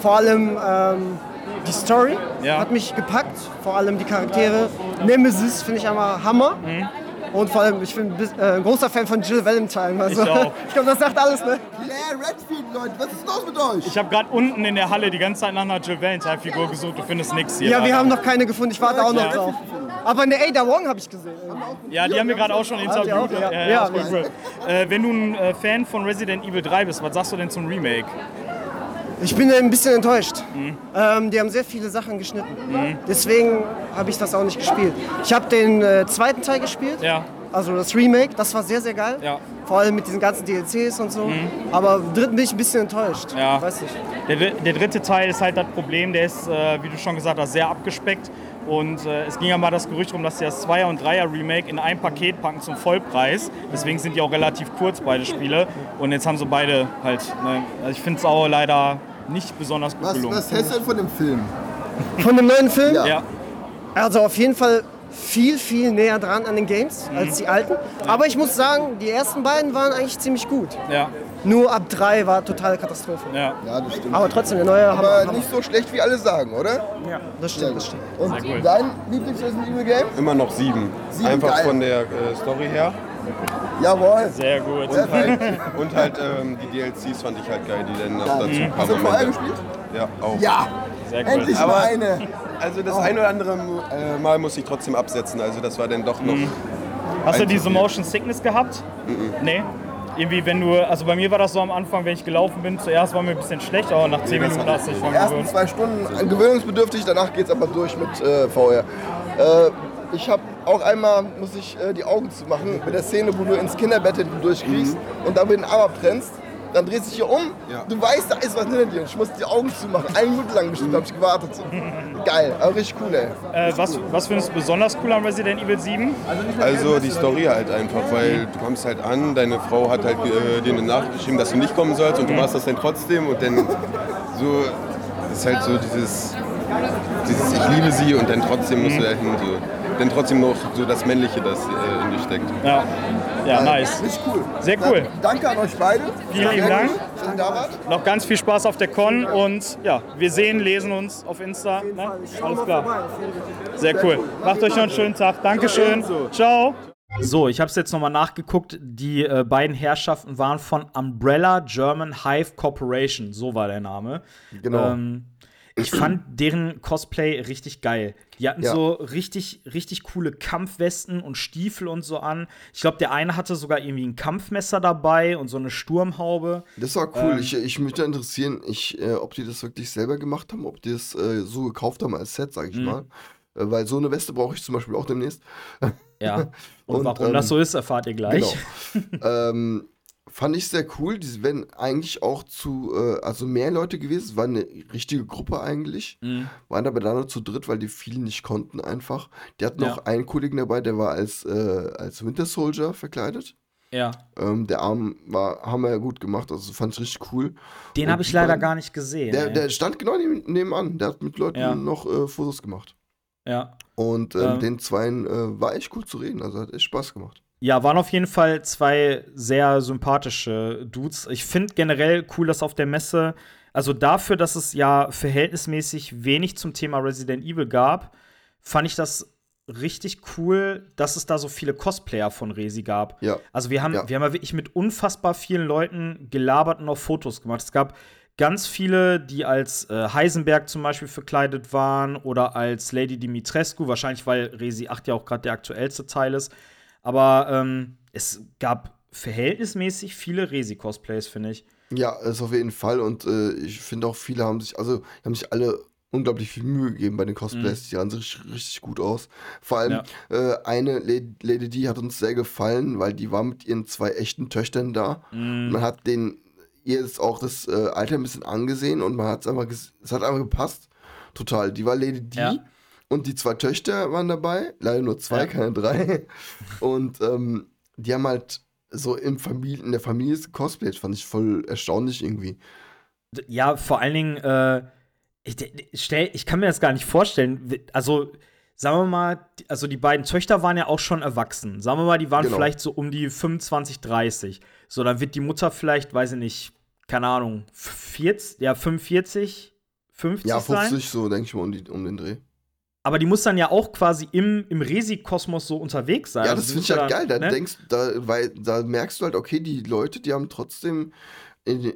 Vor allem ähm, die Story Ja. hat mich gepackt, vor allem die Charaktere. Nemesis finde ich einmal Hammer. Und vor allem, ich bin äh, ein großer Fan von Jill Valentine. Also, Ich auch. ich glaube, das sagt alles, ne? Claire Redfield, Leute, was ist los mit euch? Ich habe gerade unten in der Halle die ganze Zeit nach einer Jill Valentine-Figur gesucht. Du findest nichts hier. Ja, wir leider. haben noch keine gefunden. Ich warte auch noch Ja. drauf. Aber eine Ada Wong habe ich gesehen. Ja, die haben wir gerade auch schon interviewt. auch? Ja. Ja, Ja, cool. Äh, wenn du ein äh, Fan von Resident Evil 3 bist, was sagst du denn zum Remake? Ich bin ein bisschen enttäuscht. Mhm. Ähm, die haben sehr viele Sachen geschnitten. Deswegen habe ich das auch nicht gespielt. Ich habe den äh, zweiten Teil gespielt, Ja, also das Remake. Das war sehr, sehr geil. ja. Vor allem mit diesen ganzen DLCs und so. Aber im dritten bin ich ein bisschen enttäuscht. Mhm. Ja. Weiß nicht. Der, der dritte Teil ist halt das Problem, der ist, äh, wie du schon gesagt hast, sehr abgespeckt. Und äh, es ging ja mal das Gerücht rum, dass sie das 2er und 3er Remake in ein Paket packen zum Vollpreis. Deswegen sind die auch relativ kurz, beide Spiele. Und jetzt haben sie beide halt. Ne? Also ich finde es auch leider nicht besonders gut Was, gelungen. was hältst du denn von dem Film? Von dem neuen Film? Ja. Ja, Also auf jeden Fall viel, viel näher dran an den Games Mhm. als die alten. Aber ich muss sagen, die ersten beiden waren eigentlich ziemlich gut. ja, Nur ab drei war totale Katastrophe. ja. Ja, das stimmt. Aber trotzdem, der neue Aber Hammer. nicht so schlecht, wie alle sagen, oder? Ja, das stimmt, das stimmt. Und cool. dein Lieblings-Resident Evil Game? Immer noch sieben. Sieben, Einfach geil. von der äh, Story her. Jawohl. Sehr gut. Und halt ähm, die DLCs fand ich halt geil, die dann noch dazu ein paar Hast du vorher gespielt? Ja, auch. Ja, Sehr endlich cool. mal Aber- eine. Also das ein oder andere äh, Mal muss ich trotzdem absetzen. Also das war dann doch noch. Hast du diese. Motion Sickness gehabt? Nee. Irgendwie, wenn du, also bei mir war das so am Anfang, wenn ich gelaufen bin, zuerst war mir ein bisschen schlecht, aber nach 10 Minuten hast du dich ersten gewöhnt. zwei Stunden gewöhnungsbedürftig, danach geht's aber durch mit äh, VR. Äh, ich habe auch einmal, muss ich äh, die Augen zu machen, mit der Szene, wo du ins Kinderbett hinten durchkriegst und dabei den Arm abtrennst. Dann drehst du dich hier um, Ja. du weißt, da ist was hinter dir und ich muss die Augen zumachen. Eine Minute lang bestimmt habe ich gewartet. Geil, aber richtig cool, ey. Äh, was, was findest du besonders cool an Resident Evil 7? Also die Story halt einfach, weil du kommst halt an, deine Frau hat halt äh, dir eine Nachricht geschrieben, dass du nicht kommen sollst und du machst das dann trotzdem und dann so ist halt so dieses, dieses ich liebe sie und dann trotzdem musst du dahin so, dann trotzdem noch so das Männliche, das äh, in dir steckt. Ja, ja nice. Richtig cool. Sehr cool. Danke an euch beide. Vielen lieben Dank. Noch ganz viel Spaß auf der Con und ja, wir sehen, lesen uns auf Insta. Ne? Alles klar. Sehr cool. Macht euch noch einen schönen Tag. Dankeschön. Ciao. So, ich habe es jetzt nochmal nachgeguckt. Die äh, beiden Herrschaften waren von Umbrella German Hive Corporation. So war der Name. Genau. Ähm, ich fand deren Cosplay richtig geil. Die hatten Ja. so richtig, richtig coole Kampfwesten und Stiefel und so an. Ich glaube, der eine hatte sogar irgendwie ein Kampfmesser dabei und so eine Sturmhaube. Das war cool. ich, ich mich würde interessieren, ich, äh, ob die das wirklich selber gemacht haben, ob die das äh, so gekauft haben als Set, sag ich mal. Äh, weil so eine Weste brauche ich zum Beispiel auch demnächst. Ja. Und, Und, warum ähm, das so ist, erfahrt ihr gleich. Genau. ähm, fand ich sehr cool. Die wären eigentlich auch zu, äh, also mehr Leute gewesen. Es war eine richtige Gruppe eigentlich. Mhm. Waren aber da nur zu dritt, weil die viel nicht konnten einfach. Die hatten Ja. noch einen Kollegen dabei, der war als, äh, als Winter Soldier verkleidet. Ja. Ähm, der Arm war, haben wir ja gut gemacht, also fand ich richtig cool. Den habe ich leider beiden- gar nicht gesehen. Der, der stand genau neben, nebenan. Der hat mit Leuten Ja. noch äh, Fotos gemacht. ja. Und ähm, Ähm. den Zweien äh, war echt cool zu reden. Also hat echt Spaß gemacht. Ja, waren auf jeden Fall zwei sehr sympathische Dudes. Ich finde generell cool, dass auf der Messe, also dafür, dass es ja verhältnismäßig wenig zum Thema Resident Evil gab, fand ich das richtig cool, dass es da so viele Cosplayer von Resi gab. Ja. Also wir haben, Ja. wir haben ja wirklich mit unfassbar vielen Leuten gelabert und auch Fotos gemacht. Es gab ganz viele, die als äh, Heisenberg zum Beispiel verkleidet waren oder als Lady Dimitrescu, wahrscheinlich weil Resi 8 ja auch gerade der aktuellste Teil ist. Aber ähm, es gab verhältnismäßig viele Resi-Cosplays, finde ich. Ja, ist auf jeden Fall. Und äh, ich finde auch, viele haben sich, also haben sich alle unglaublich viel Mühe gegeben bei den Cosplays. Die sahen richtig, richtig gut aus. Vor allem äh, eine Lady, Lady D hat uns sehr gefallen, weil die war mit ihren zwei echten Töchtern da. Man hat den ihr ist auch das äh, Alter ein bisschen angesehen und man hat es einfach, es hat einfach gepasst. Total. Die war Lady D Ja. Und die zwei Töchter waren dabei. Leider nur zwei, Ja. keine drei. Und ähm, die haben halt so im Familie, in der Familie gecosplayt. Fand ich voll erstaunlich irgendwie. Ja, vor allen Dingen, äh, ich, stell, ich kann mir das gar nicht vorstellen. Also, sagen wir mal, die- also die beiden Töchter waren ja auch schon erwachsen. Sagen wir mal, die waren Genau. vielleicht so um die 25, 30. So, dann wird die Mutter vielleicht, weiß ich nicht, keine Ahnung, 40, ja, 45, 50 Ja, sein. 50 so, denke ich mal, um, die, um den Dreh. Aber die muss dann ja auch quasi im, im Resi-Kosmos so unterwegs sein. Ja, Also das die finde ich halt ja geil. dann, Da ne? denkst da, weil, da merkst du halt, okay, die Leute, die haben trotzdem in,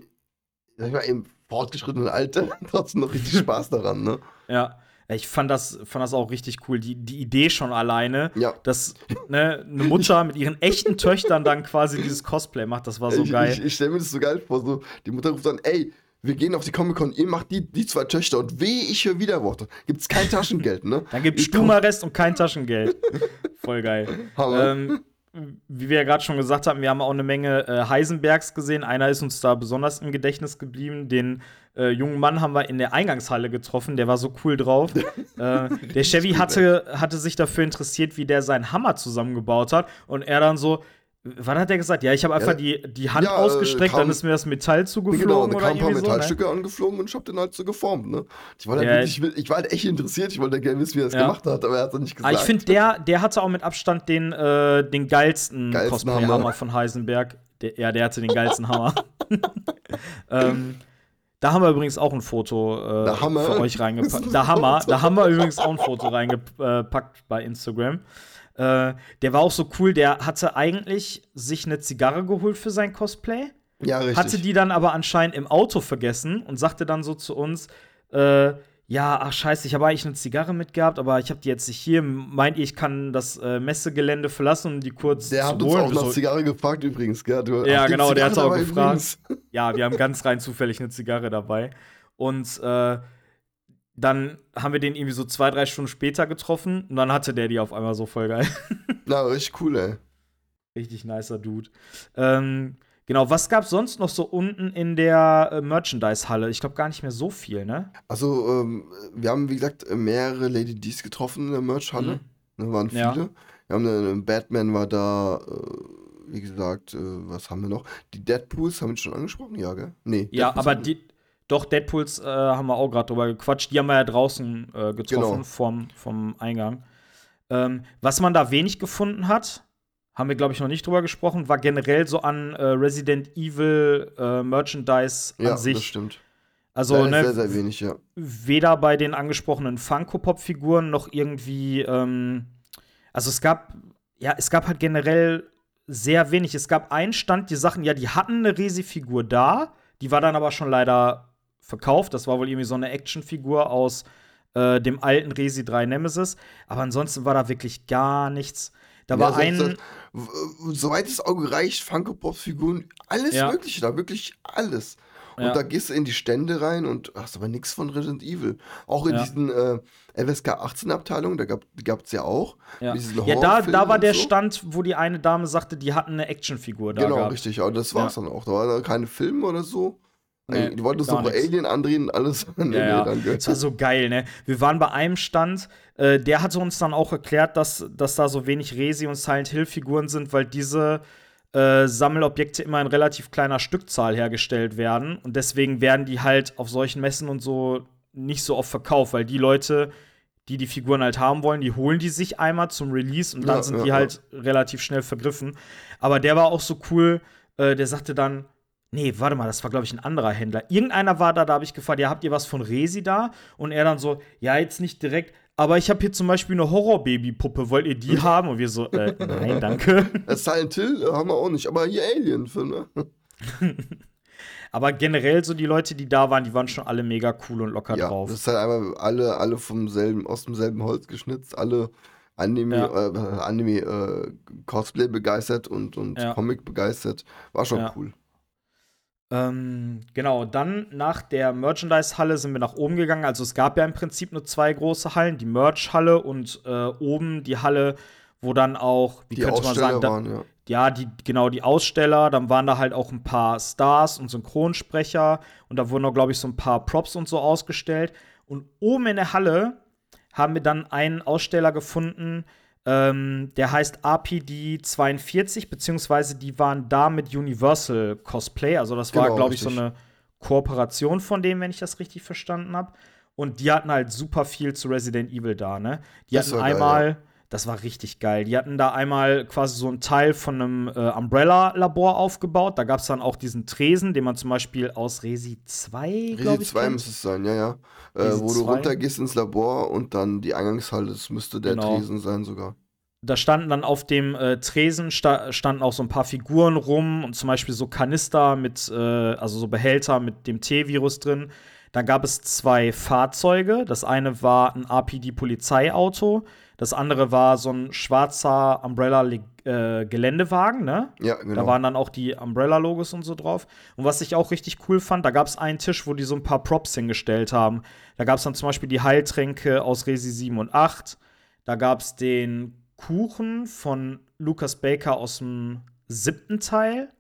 sag ich mal, im fortgeschrittenen Alter trotzdem noch richtig Spaß daran, ne? Ja. Ich fand das, fand das auch richtig cool. Die, die Idee schon alleine, Ja. dass ne, eine Mutter mit ihren echten Töchtern dann quasi dieses Cosplay macht, das war so ich geil. ich, ich stelle mir das so geil vor. So, die Mutter ruft dann, ey, wir gehen auf die Comic-Con, ihr macht die, die zwei Töchter und weh, ich höre Widerworte. Gibt's kein Taschengeld, ne? Dann gibt's Stubenarrest und kein Taschengeld. Voll geil. Hammer. ähm, wie wir ja gerade schon gesagt haben, wir haben auch eine Menge äh, Heisenbergs gesehen. Einer ist uns da besonders im Gedächtnis geblieben. Den äh, jungen Mann haben wir in der Eingangshalle getroffen. Der war so cool drauf. äh, der Chevy hatte, hatte sich dafür interessiert, wie der seinen Hammer zusammengebaut hat. Und er dann so, was hat er gesagt? Ja, ich habe einfach Ja, die, die Hand ja, ausgestreckt, kam- dann ist mir das Metall zugeflogen genau, da kamen ein paar irgendwie so. Ne? Metallstücke angeflogen und ich hab den halt so geformt, ne? Ich war, halt Ja, wirklich, ich war halt echt interessiert, ich wollte gerne wissen, wie er das gemacht hat, aber er hat es nicht Aber gesagt. ich finde, der, der hatte auch mit Abstand den, äh, den geilsten, Geilsten Cosplay-Hammer Hammer. von Heisenberg. Der, ja, der hatte den geilsten Hammer. ähm, da haben wir übrigens auch ein Foto äh, für euch reingepackt. Da Hammer, da haben wir übrigens auch ein Foto reingepackt bei Instagram. Äh, der war auch so cool, der hatte eigentlich sich eine Zigarre geholt für sein Cosplay ja, richtig. hatte die dann aber anscheinend im Auto vergessen und sagte dann so zu uns, äh, ja, ach scheiße, ich habe eigentlich eine Zigarre mitgehabt, aber ich habe die jetzt nicht hier. Meint ihr, ich kann das äh, Messegelände verlassen, um die kurz der zu hat uns holen? auch nach Zigarre gefragt übrigens, gell? Du, Ja, genau, der hat's Zigarre auch gefragt. übrigens. ja, wir haben ganz rein zufällig eine Zigarre dabei. Und äh, dann haben wir den irgendwie so zwei, drei Stunden später getroffen und dann hatte der die auf einmal so voll geil. Na, richtig cool, ey. Richtig nicer Dude. Ähm, genau, was gab's sonst noch so unten in der äh, Merchandise-Halle? Ich glaube gar nicht mehr so viel, ne? Also, ähm, wir haben, wie gesagt, mehrere Lady D's getroffen in der Merch-Halle. Ne, waren viele. Ja. Wir haben einen Batman war da, äh, wie gesagt, äh, was haben wir noch? Die Deadpools haben wir schon angesprochen, ja, gell? Nee. Ja, Deadpools aber die, doch, Deadpools äh, haben wir auch gerade drüber gequatscht. Die haben wir ja draußen äh, getroffen Genau. vom, vom Eingang. Ähm, was man da wenig gefunden hat, haben wir, glaube ich, noch nicht drüber gesprochen, war generell so an äh, Resident Evil äh, Merchandise ja, an das sich. stimmt. Also, Leider ne, sehr, sehr wenig, ja. weder bei den angesprochenen Funko-Pop-Figuren noch irgendwie, ähm, also es gab, ja, es gab halt generell sehr wenig. Es gab einen Stand, die Sachen, ja, die hatten eine Resi-Figur da, die war dann aber schon leider verkauft. Das war wohl irgendwie so eine Actionfigur aus äh, dem alten Resi 3 Nemesis. Aber ansonsten war da wirklich gar nichts. Da Ja, war ein. Soweit das Auge reicht, Funko Pop Figuren, alles Ja. Mögliche da, wirklich alles. Und Ja. da gehst du in die Stände rein und hast aber nichts von Resident Evil. Auch in Ja. diesen äh, FSK 18 Abteilungen, da gab es ja auch. Ja, ja da, da war der so. Stand, wo die eine Dame sagte, die hatten eine Actionfigur da Genau, gehabt. richtig. Aber das war's dann auch. Da waren keine Filme oder so. Nee, die wollten uns gar noch nix. Alien andrehen, alles. nee, Ja, ja. nee, danke. Das war so geil, ne? Wir waren bei einem Stand, äh, der hatte uns dann auch erklärt, dass, dass da so wenig Resi- und Silent Hill-Figuren sind, weil diese äh, Sammelobjekte immer in relativ kleiner Stückzahl hergestellt werden. Und deswegen werden die halt auf solchen Messen und so nicht so oft verkauft, weil die Leute, die die Figuren halt haben wollen, die holen die sich einmal zum Release und dann Ja, sind ja, die halt relativ schnell vergriffen. Aber der war auch so cool, äh, der sagte dann, Nee, warte mal, das war, glaube ich, ein anderer Händler. Irgendeiner war da, da habe ich gefragt, ja, habt ihr was von Resi da? Und er dann so, ja, jetzt nicht direkt, aber ich habe hier zum Beispiel eine Horror-Baby-Puppe, wollt ihr die haben? Und wir so, äh, nein, danke. Silent Hill äh, haben wir auch nicht, aber hier Alien-Filme. Aber generell so die Leute, die da waren, die waren schon alle mega cool und locker Ja, drauf. das ist halt einmal alle, alle vom selben, aus demselben Holz geschnitzt, alle Anime, Ja. äh, Anime äh, Cosplay begeistert und, und Ja. Comic begeistert. War schon cool. Ähm, genau, dann nach der Merchandise-Halle sind wir nach oben gegangen. Also es gab ja im Prinzip nur zwei große Hallen, die Merch-Halle und äh, oben die Halle, wo dann auch, wie Die könnte man sagen, da, waren, ja. ja, die, genau, die Aussteller, dann waren da halt auch ein paar Stars und Synchronsprecher und da wurden auch, glaube ich, so ein paar Props und so ausgestellt. Und oben in der Halle haben wir dann einen Aussteller gefunden, ähm, der heißt RPD 42, beziehungsweise die waren da mit Universal Cosplay, also das war, Genau, glaube ich, so eine Kooperation von dem, wenn ich das richtig verstanden habe. Und die hatten halt super viel zu Resident Evil da, ne? Die Das hatten war geil, einmal, das war richtig geil. Die hatten da einmal quasi so einen Teil von einem äh, Umbrella-Labor aufgebaut. Da gab es dann auch diesen Tresen, den man zum Beispiel aus Resi 2, glaube Resi ich. 2 kennt. müsste es sein, ja, ja. Äh, wo du 2. runtergehst ins Labor und dann die Eingangshalle, das müsste der Genau. Tresen sein sogar. da standen dann auf dem äh, Tresen sta standen auch so ein paar Figuren rum und zum Beispiel so Kanister mit, äh, also so Behälter mit dem T-Virus drin. Dann gab es zwei Fahrzeuge. Das eine war ein RPD-Polizeiauto. Das andere war so ein schwarzer Umbrella-Geländewagen, ne? Ja, genau. Da waren dann auch die Umbrella-Logos und so drauf. Und was ich auch richtig cool fand, da gab es einen Tisch, wo die so ein paar Props hingestellt haben. Da gab es dann zum Beispiel die Heiltränke aus Resi 7 und 8. Da gab es den Kuchen von Lucas Baker aus dem siebten Teil.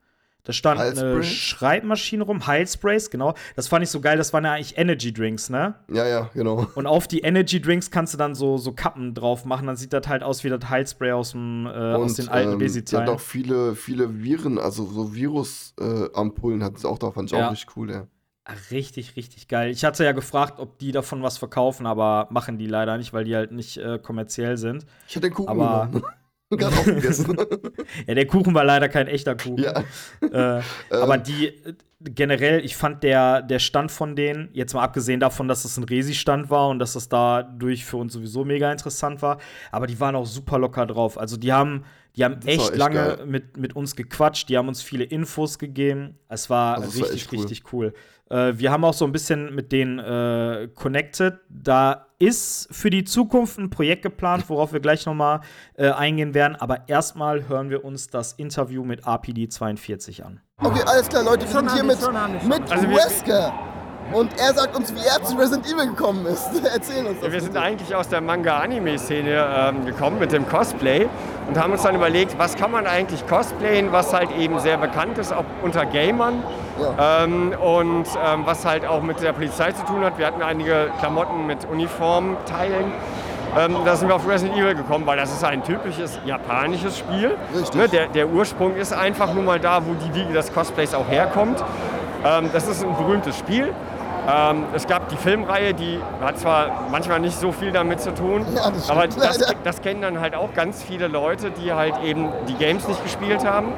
Da stand eine Heilsprays? Schreibmaschine rum, Heilsprays, genau. Das fand ich so geil, das waren ja eigentlich Energy Drinks, ne? ja, ja, genau. Und auf die Energy Drinks kannst du dann so, so Kappen drauf machen, dann sieht das halt aus wie das Heilspray aus, dem, äh, aus den alten ähm, Resi-Teilen. hat auch viele, viele Viren, also so Virus-Ampullen äh, Ampullen hat es auch da, fand ich Ja. auch richtig cool, ja. Ah, Richtig, richtig geil. Ich hatte ja gefragt, ob die davon was verkaufen, aber machen die leider nicht, weil die halt nicht äh, kommerziell sind. Ich hätte den Kuchen Aber- genommen. Gerade aufgegessen. Ja, der Kuchen war leider kein echter Kuchen. ja. Äh, aber die äh, generell, ich fand der, der Stand von denen, jetzt mal abgesehen davon, dass es ein Resi-Stand war und dass das dadurch für uns sowieso mega interessant war, aber die waren auch super locker drauf. Also die haben, die haben war echt, echt lange geil. mit, mit uns gequatscht, die haben uns viele Infos gegeben. Es war Also war richtig, echt cool. richtig cool. Äh, wir haben auch so ein bisschen mit denen äh, connected. Da ist für die Zukunft ein Projekt geplant, worauf wir gleich noch mal äh, eingehen werden. Aber erstmal hören wir uns das Interview mit RPD 42 an. Okay, alles klar, Leute, wir sind hier mit, mit Also Wesker. Und er sagt uns, wie er zu Resident Evil gekommen ist. Erzähl uns das. Wir sind bitte. eigentlich aus der Manga-Anime-Szene ähm, gekommen mit dem Cosplay und haben uns dann überlegt, was kann man eigentlich cosplayen, was halt eben sehr bekannt ist, auch unter Gamern Ja. ähm, und ähm, was halt auch mit der Polizei zu tun hat. Wir hatten einige Klamotten mit Uniformteilen. Ähm, da sind wir auf Resident Evil gekommen, weil das ist ein typisches japanisches Spiel. Richtig. Ne, der, der Ursprung ist einfach nur mal da, wo die Wiege des Cosplays auch herkommt. Ähm, das ist ein berühmtes Spiel. Ähm, es gab die Filmreihe, die hat zwar manchmal nicht so viel damit zu tun, Ja, das aber das, das kennen dann halt auch ganz viele Leute, die halt eben die Games nicht gespielt haben.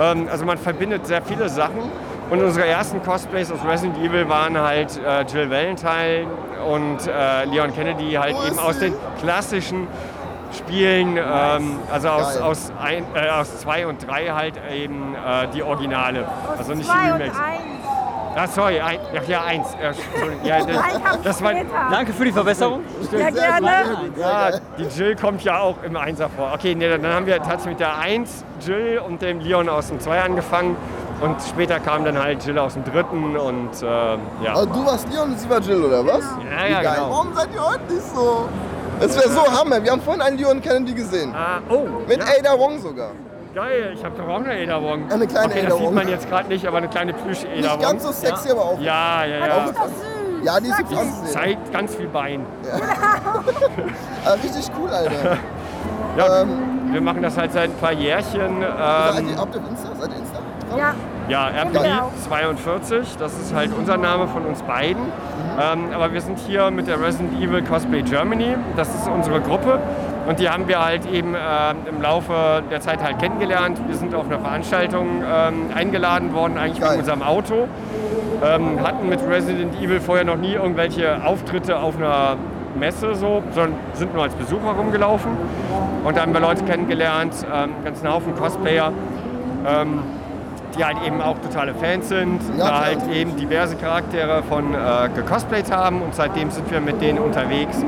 Ähm, also man verbindet sehr viele Sachen. Und unsere ersten Cosplays aus Resident Evil waren halt äh, Jill Valentine und äh, Leon Kennedy halt Wo eben aus den klassischen Spielen, ähm, also aus, aus, ein, äh, aus zwei und drei halt eben äh, die Originale. Also nicht die Remakes. Eins. Ah, sorry, ein, ach ja, eins. Äh, ja, das, das war. Danke für die Verbesserung. Ja, gerne. ja, die Jill kommt ja auch im Einser vor. Okay, nee, dann haben wir tatsächlich mit der 1 Jill und dem Leon aus dem 2 angefangen. Und später kam dann halt Jill aus dem dritten und ähm, ja. Also du warst Leon und sie war Jill, oder was? Ja, ja, geil. genau. Warum seid ihr heute nicht so? Das wäre so Hammer. Wir haben vorhin einen Leon Kennedy gesehen. Ah, oh, Mit ja, Ada Wong sogar. Geil. Ich habe doch auch eine Ada Wong. Eine kleine okay, Ada das sieht man jetzt gerade nicht, aber eine kleine Plüsch-Ada Nicht ganz so sexy, aber auch. Ja, ja, ja. Ist doch süß. Ja, die ist aussehen. Zeigt ganz viel Bein. Ah, richtig cool, Alter. Ja, Ähm, wir machen das halt seit ein paar Jährchen. Seid Ähm, ihr, habt ihr Insta? Seid ihr Insta? Ja, Ja, RPD Geil. 42, das ist halt unser Name von uns beiden. Ähm, aber wir sind hier mit der Resident Evil Cosplay Germany, das ist unsere Gruppe. Und die haben wir halt eben ähm, im Laufe der Zeit halt kennengelernt. Wir sind auf einer Veranstaltung ähm, eingeladen worden, eigentlich Geil. mit unserem Auto. Ähm, hatten mit Resident Evil vorher noch nie irgendwelche Auftritte auf einer Messe so, sondern sind nur als Besucher rumgelaufen. Und da haben wir Leute kennengelernt, ähm, einen ganzen Haufen Cosplayer. Ähm, die halt eben auch totale Fans sind, Ja, da halt eben diverse Charaktere von äh, gecosplayt haben und seitdem sind wir mit denen unterwegs.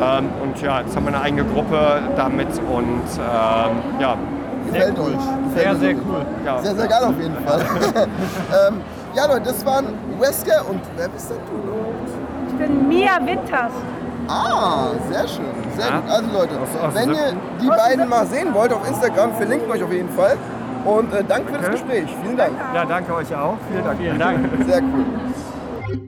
Ähm, und ja, jetzt haben wir eine eigene Gruppe damit und ähm, ja, Gefällt euch. Sehr, Gefällt sehr cool. ja. Sehr, sehr geil auf jeden Fall. ähm, ja, Leute, das waren Wesker und wer bist denn du? ich bin Mia Winters. Ah, sehr schön. Sehr Ja. gut. Also Leute, aus wenn ihr die beiden mal sehen wollt auf Instagram, verlinken euch auf jeden Fall. Und äh, danke für das Gespräch. Vielen Dank. ja, danke euch auch. Vielen Dank. Vielen Dank. Sehr cool.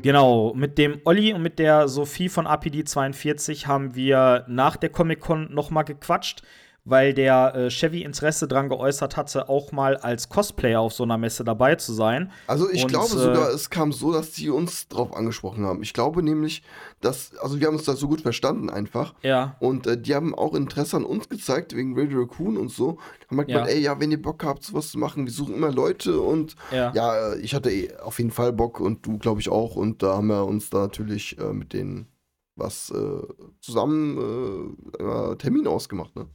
Genau, mit dem Olli und mit der Sophie von APD 42 haben wir nach der Comic-Con nochmal gequatscht, weil der äh, Chevy Interesse daran geäußert hatte, auch mal als Cosplayer auf so einer Messe dabei zu sein. Also ich Und, glaube äh, sogar, es kam so, dass die uns drauf angesprochen haben. Ich glaube nämlich, dass, also wir haben uns da so gut verstanden einfach. Ja. Und äh, die haben auch Interesse an uns gezeigt, wegen Radio Raccoon und so. Haben halt Ja. gemeint, ey, ja, wenn ihr Bock habt, sowas zu machen, wir suchen immer Leute und Ja. ja, äh, ich hatte eh auf jeden Fall Bock und du, glaube ich, auch. Und da haben wir uns da natürlich äh, mit denen was äh, zusammen äh, äh, Termin ausgemacht, ne?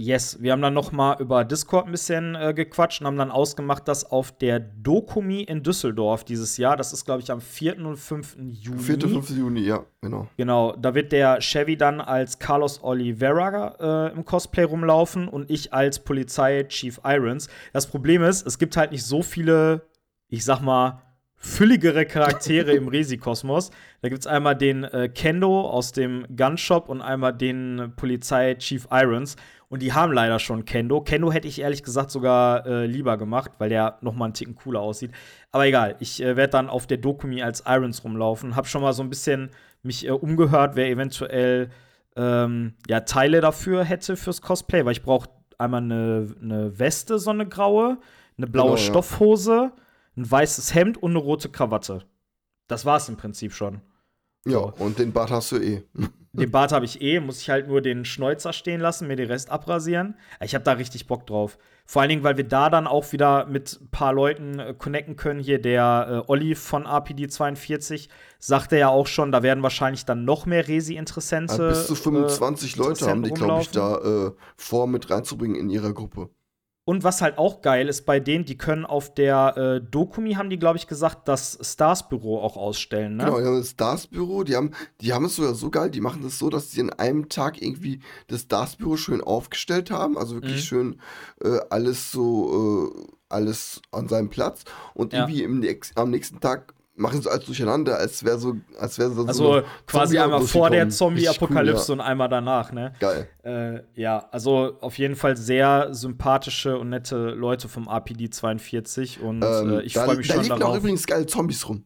Yes, wir haben dann noch mal über Discord ein bisschen äh, gequatscht und haben dann ausgemacht, dass auf der Dokumi in Düsseldorf dieses Jahr, das ist glaube ich am 4. und 5. Juni. 4. 5. Juni, ja, genau. Genau, da wird der Chevy dann als Carlos Oliveira äh, im Cosplay rumlaufen und ich als Polizei Chief Irons. Das Problem ist, es gibt halt nicht so viele, ich sag mal, fülligere Charaktere im Resi-Kosmos. Da gibt es einmal den äh, Kendo aus dem Gunshop und einmal den Polizei Chief Irons. Und die haben leider schon Kendo. Kendo hätte ich ehrlich gesagt sogar äh, lieber gemacht, weil der noch mal einen Ticken cooler aussieht. Aber egal, ich äh, werde dann auf der Dokumi als Irons rumlaufen. Hab schon mal so ein bisschen mich äh, umgehört, wer eventuell ähm, ja, Teile dafür hätte fürs Cosplay, weil ich brauche einmal eine, eine Weste, so eine graue, eine blaue Genau, ja. Ein weißes Hemd und eine rote Krawatte. Das war's im Prinzip schon. Ja, und den Bart hast du eh. Den Bart habe ich eh, muss ich halt nur den Schnäuzer stehen lassen, mir den Rest abrasieren. Ich habe da richtig Bock drauf. Vor allen Dingen, weil wir da dann auch wieder mit ein paar Leuten äh, connecten können. Hier der äh, Olli von RPD 42 sagte ja auch schon, da werden wahrscheinlich dann noch mehr Resi-Interessente. Ja, bis zu 25 äh, Leute haben die, glaube ich, da äh, vor mit reinzubringen in ihrer Gruppe. Und was halt auch geil ist bei denen, die können auf der äh, Dokumi, haben die, glaube ich, gesagt, das Stars-Büro auch ausstellen, ne? Genau, die haben das Stars-Büro, die haben, die haben es sogar so geil, die machen das so, dass sie in einem Tag irgendwie das Stars-Büro schön aufgestellt haben, also wirklich Mhm. schön äh, alles so, äh, alles an seinem Platz und Ja. irgendwie im am nächsten Tag machen sie alles durcheinander, als wäre so, als wäre so Also eine quasi einmal vor der Zombie-Apokalypse cool, und einmal danach, ne? ja. Geil. Äh, ja, also auf jeden Fall sehr sympathische und nette Leute vom RPD 42 und Ähm, äh, ich da, freue mich da schon liefen auch darauf. übrigens geile Zombies rum.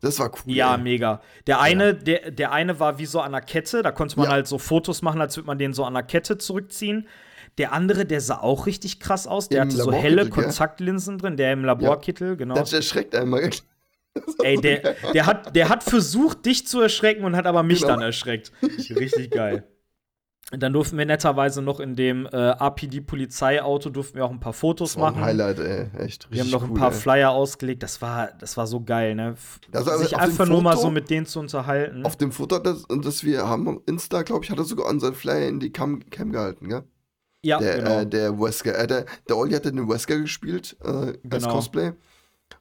Das war cool. Ja, ey. mega. Der eine, der, der eine war wie so an der Kette, da konnte man Ja. halt so Fotos machen, als würde man den so an der Kette zurückziehen. Der andere, der sah auch richtig krass aus. Der Im hatte so helle? Kontaktlinsen drin, der im Laborkittel, genau. Das erschreckt einmal. Ey, der, der, hat, der hat versucht, dich zu erschrecken und hat aber mich Genau. dann erschreckt. Richtig geil. Und Dann durften wir netterweise noch in dem äh, RPD-Polizeiauto durften wir auch ein paar Fotos war ein machen. Highlight, ey. Echt. Wir haben richtig noch ein cool, paar ey. Flyer ausgelegt. Das war, das war so geil, ne? Also, also Sich einfach nur mal Foto- so mit denen zu unterhalten. Auf dem Foto, das, das wir haben, Insta, glaube ich, hat er sogar unseren Flyer in die Cam, Cam gehalten, gell? ja, der, genau. äh, der Wesker, äh, der, der Olli hatte den Wesker gespielt äh, als Genau. Cosplay.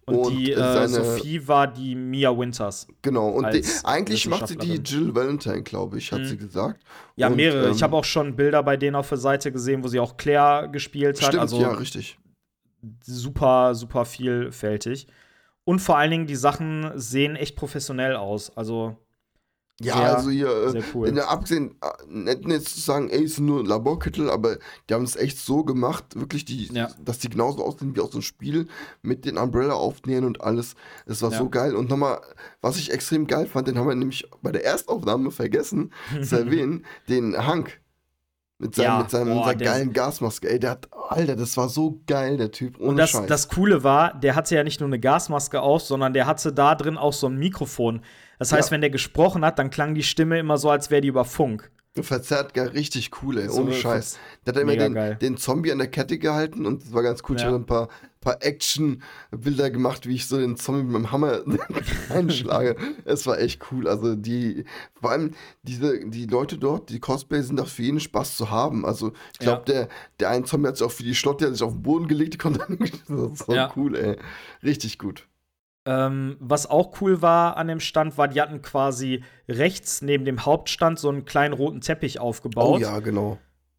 Und, die äh, äh, Sophie war die Mia Winters. Genau, und die, eigentlich macht sie die. Jill Valentine, glaube ich, hat Mhm. sie gesagt. Ja, Und, mehrere. ähm, ich habe auch schon Bilder bei denen auf der Seite gesehen, wo sie auch Claire gespielt hat. Stimmt, also ja, richtig. super, super vielfältig. Und vor allen Dingen, die Sachen sehen echt professionell aus. Also, Ja, sehr, also hier, äh, sehr cool. in der abgesehen, äh, nicht jetzt zu sagen, ey, es sind nur Laborkittel, aber die haben es echt so gemacht, wirklich, die, Ja. dass die genauso aussehen wie aus dem Spiel, mit den Umbrella aufnähen und alles. Es war Ja. so geil. Und nochmal, was ich extrem geil fand, den haben wir nämlich bei der Erstaufnahme vergessen zu erwähnen, den Hank. Mit seinem, Ja, mit seinem, boah, seiner geilen Gasmaske. Ey, der hat, Alter, das war so geil, der Typ. Ohne Und das, Scheiß. das Coole war, der hatte ja nicht nur eine Gasmaske auf, sondern der hatte da drin auch so ein Mikrofon. Das heißt, Ja. wenn der gesprochen hat, dann klang die Stimme immer so, als wäre die über Funk. Verzerrt gar richtig cool, ey, So, ohne Scheiß. Der hat immer den, den Zombie an der Kette gehalten und das war ganz cool. Ich Ja. habe ein paar, paar Action-Bilder gemacht, wie ich so den Zombie mit dem Hammer einschlage. Es war echt cool. Also die, vor allem diese, die Leute dort, die Cosplay sind auch für jeden Spaß zu haben. Also ich glaube, Ja. der, der eine Zombie hat sich auch für die Schlotte, der hat sich auf den Boden gelegt, die konnte dann, das war Ja. cool, ey. Richtig gut. Ähm, was auch cool war an dem Stand, war, die hatten quasi rechts neben dem Hauptstand so einen kleinen roten Teppich aufgebaut. Oh ja, genau.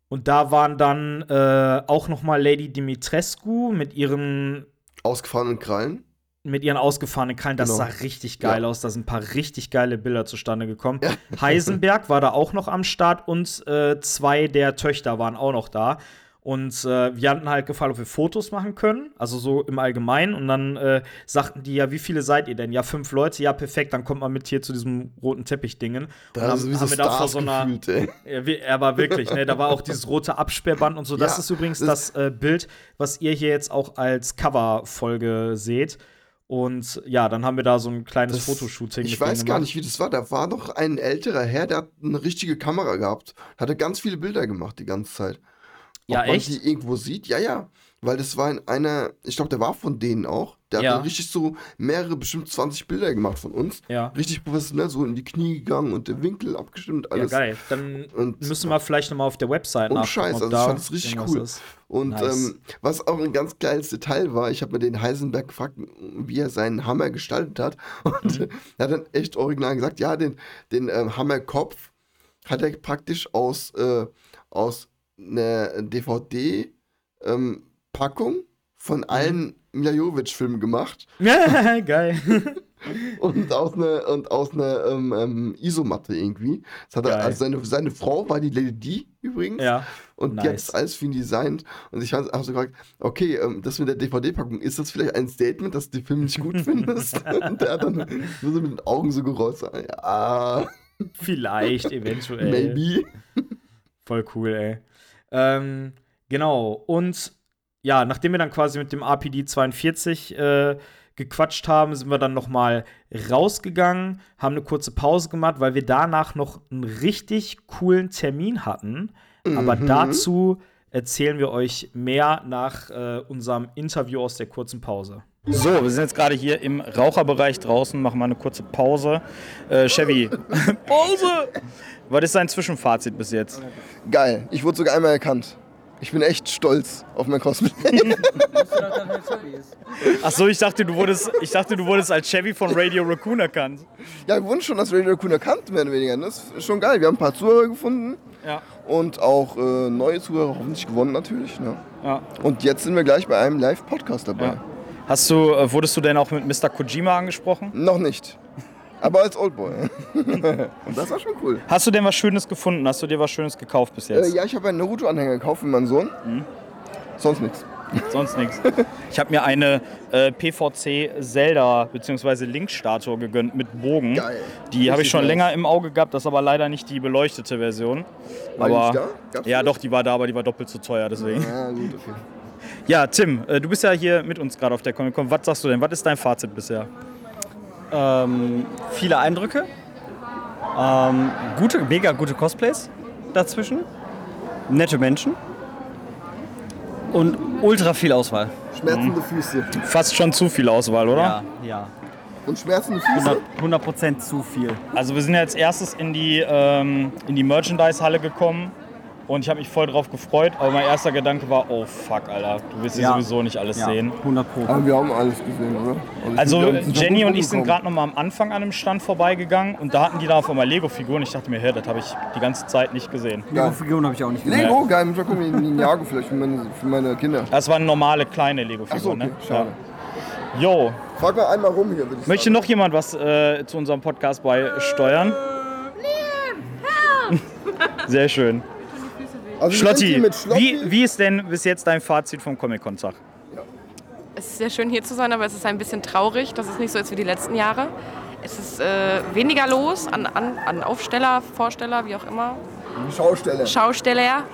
Und da waren dann äh, auch noch mal Lady Dimitrescu mit ihren Ausgefahrenen Krallen. mit ihren ausgefahrenen Krallen. Das Genau. sah richtig geil Ja. aus. Da sind ein paar richtig geile Bilder zustande gekommen. Heisenberg war da auch noch am Start und äh, zwei der Töchter waren auch noch da. Und äh, wir hatten halt gefragt, ob wir Fotos machen können, also so im Allgemeinen. Und dann äh, sagten die ja, wie viele seid ihr denn? Ja, fünf Leute, ja, perfekt, dann kommt man mit hier zu diesem roten Teppich-Dingen. Da wie so haben wir da vor so einer. gefühlt, ey. Ja, er war wirklich, ne? Da war auch dieses rote Absperrband und so. Das Ja, ist übrigens das- das, äh, Bild, was ihr hier jetzt auch als Coverfolge seht. Und ja, dann haben wir da so ein kleines Das- Fotoshooting. Ich weiß gar nicht, wie das war. Da war doch ein älterer Herr, der hat eine richtige Kamera gehabt. Hatte ganz viele Bilder gemacht die ganze Zeit. Ja, Ob man echt? die irgendwo sieht? Ja, ja. Weil das war in einer, ich glaube, der war von denen auch. Der Ja. hat richtig so mehrere, bestimmt 20 Bilder gemacht von uns. Ja. Richtig professionell, so in die Knie gegangen und der Winkel abgestimmt, Ja, alles. geil. Dann Und- müssen wir vielleicht noch mal auf der Website Und nachgucken, Scheiß, ob also ich da fand es richtig cool. ist. Und Nice. ähm, was auch ein ganz geiles Detail war, ich habe mir den Heisenberg gefragt, wie er seinen Hammer gestaltet hat. Und Mhm. er hat dann echt original gesagt, ja, den, den ähm, Hammerkopf hat er praktisch aus, äh, aus einer DVD-Packung Mhm. von allen Mila Jovovich-Filmen gemacht Ja, geil. und aus einer und aus einer ähm, ähm, Isomatte irgendwie. Das hat er, also seine, seine Frau war die Lady D übrigens. Ja. Und die hat Nice. das alles für ihn designt. Und ich habe so gefragt, okay, ähm, das mit der DVD-Packung, ist das vielleicht ein Statement, dass du den Film nicht gut findest? und der hat dann so mit den Augen so gerollt. Ja, Vielleicht, eventuell. maybe. Voll cool, ey. Ähm, genau. Und ja, nachdem wir dann quasi mit dem RPD 42 äh, gequatscht haben, sind wir dann noch mal rausgegangen, haben eine kurze Pause gemacht, weil wir danach noch einen richtig coolen Termin hatten. Aber Mhm. dazu erzählen wir euch mehr nach äh, unserem Interview aus der kurzen Pause. So, wir sind jetzt gerade hier im Raucherbereich draußen, machen mal eine kurze Pause. Äh, Chevy, Pause! Was ist dein Zwischenfazit bis jetzt? Geil, ich wurde sogar einmal erkannt. Ich bin echt stolz auf mein Cosplay. Ach so, ich dachte, du wurdest, ich dachte, du wurdest als Chevy von Radio Raccoon erkannt. ja, wir wurden schon als Radio Raccoon erkannt, mehr oder weniger. Das ist schon geil. Wir haben ein paar Zuhörer gefunden Ja. und auch äh, neue Zuhörer hoffentlich gewonnen natürlich. Ne? Ja. Und jetzt sind wir gleich bei einem Live-Podcast dabei. Ja. Hast du, äh, wurdest du denn auch mit Mr. Kojima angesprochen? Noch nicht. Aber als Oldboy. Und das war schon cool. Hast du denn was Schönes gefunden? Hast du dir was Schönes gekauft bis Äh, jetzt? ja, ich habe einen Naruto-Anhänger gekauft für meinen Sohn. Mhm. Sonst nichts. Sonst nichts. Ich habe mir eine äh, PVC Zelda bzw. Link-Statue gegönnt mit Bogen. Geil. Die habe ich schon nice. länger im Auge gehabt, das ist aber leider nicht die beleuchtete Version. War die aber nicht da? Gab's die ja, doch, die war da, aber die war doppelt so teuer, deswegen. Ah, gut, okay. Ja, Tim, äh, du bist ja hier mit uns gerade auf der Comic-Con. Was sagst du denn? Was ist dein Fazit bisher? Ähm, viele Eindrücke. Ähm, gute, mega gute Cosplays dazwischen. Nette Menschen. Und ultra viel Auswahl. Schmerzende Füße. Fast schon zu viel Auswahl, oder? Ja, ja. Und schmerzende Füße? 100%, 100 zu viel. Also wir sind ja als erstes in die, ähm, in die Merchandise-Halle gekommen und ich habe mich voll drauf gefreut, aber mein erster Gedanke war, oh fuck, Alter, du wirst hier Ja. sowieso nicht alles Ja, sehen. 100 Pro. Aber wir haben alles gesehen, oder? ich Also sind Jenny und ich sind gerade noch mal am Anfang an einem Stand vorbeigegangen und da hatten die da auf einmal Lego-Figuren. Ich dachte mir, hey, das habe ich die ganze Zeit nicht gesehen. Lego-Figuren habe ich auch nicht gesehen. Lego, geil, mit gucken wir Ninjago vielleicht für meine, für meine Kinder. Das waren normale kleine Lego-Figuren, okay, ne? schade. Ja. Jo, Frag mal einmal rum hier, würde ich möchte sagen. noch jemand was äh, zu unserem Podcast beisteuern? Sehr schön. Also Schlotti, Schlotti. wie, wie ist denn bis jetzt dein Fazit vom Comic-Con-Tag? Es ist sehr schön hier zu sein, aber es ist ein bisschen traurig, dass es nicht so ist wie die letzten Jahre. Es ist äh, weniger los an, an, an Aufsteller, Vorsteller, wie auch immer, Schausteller. Schausteller.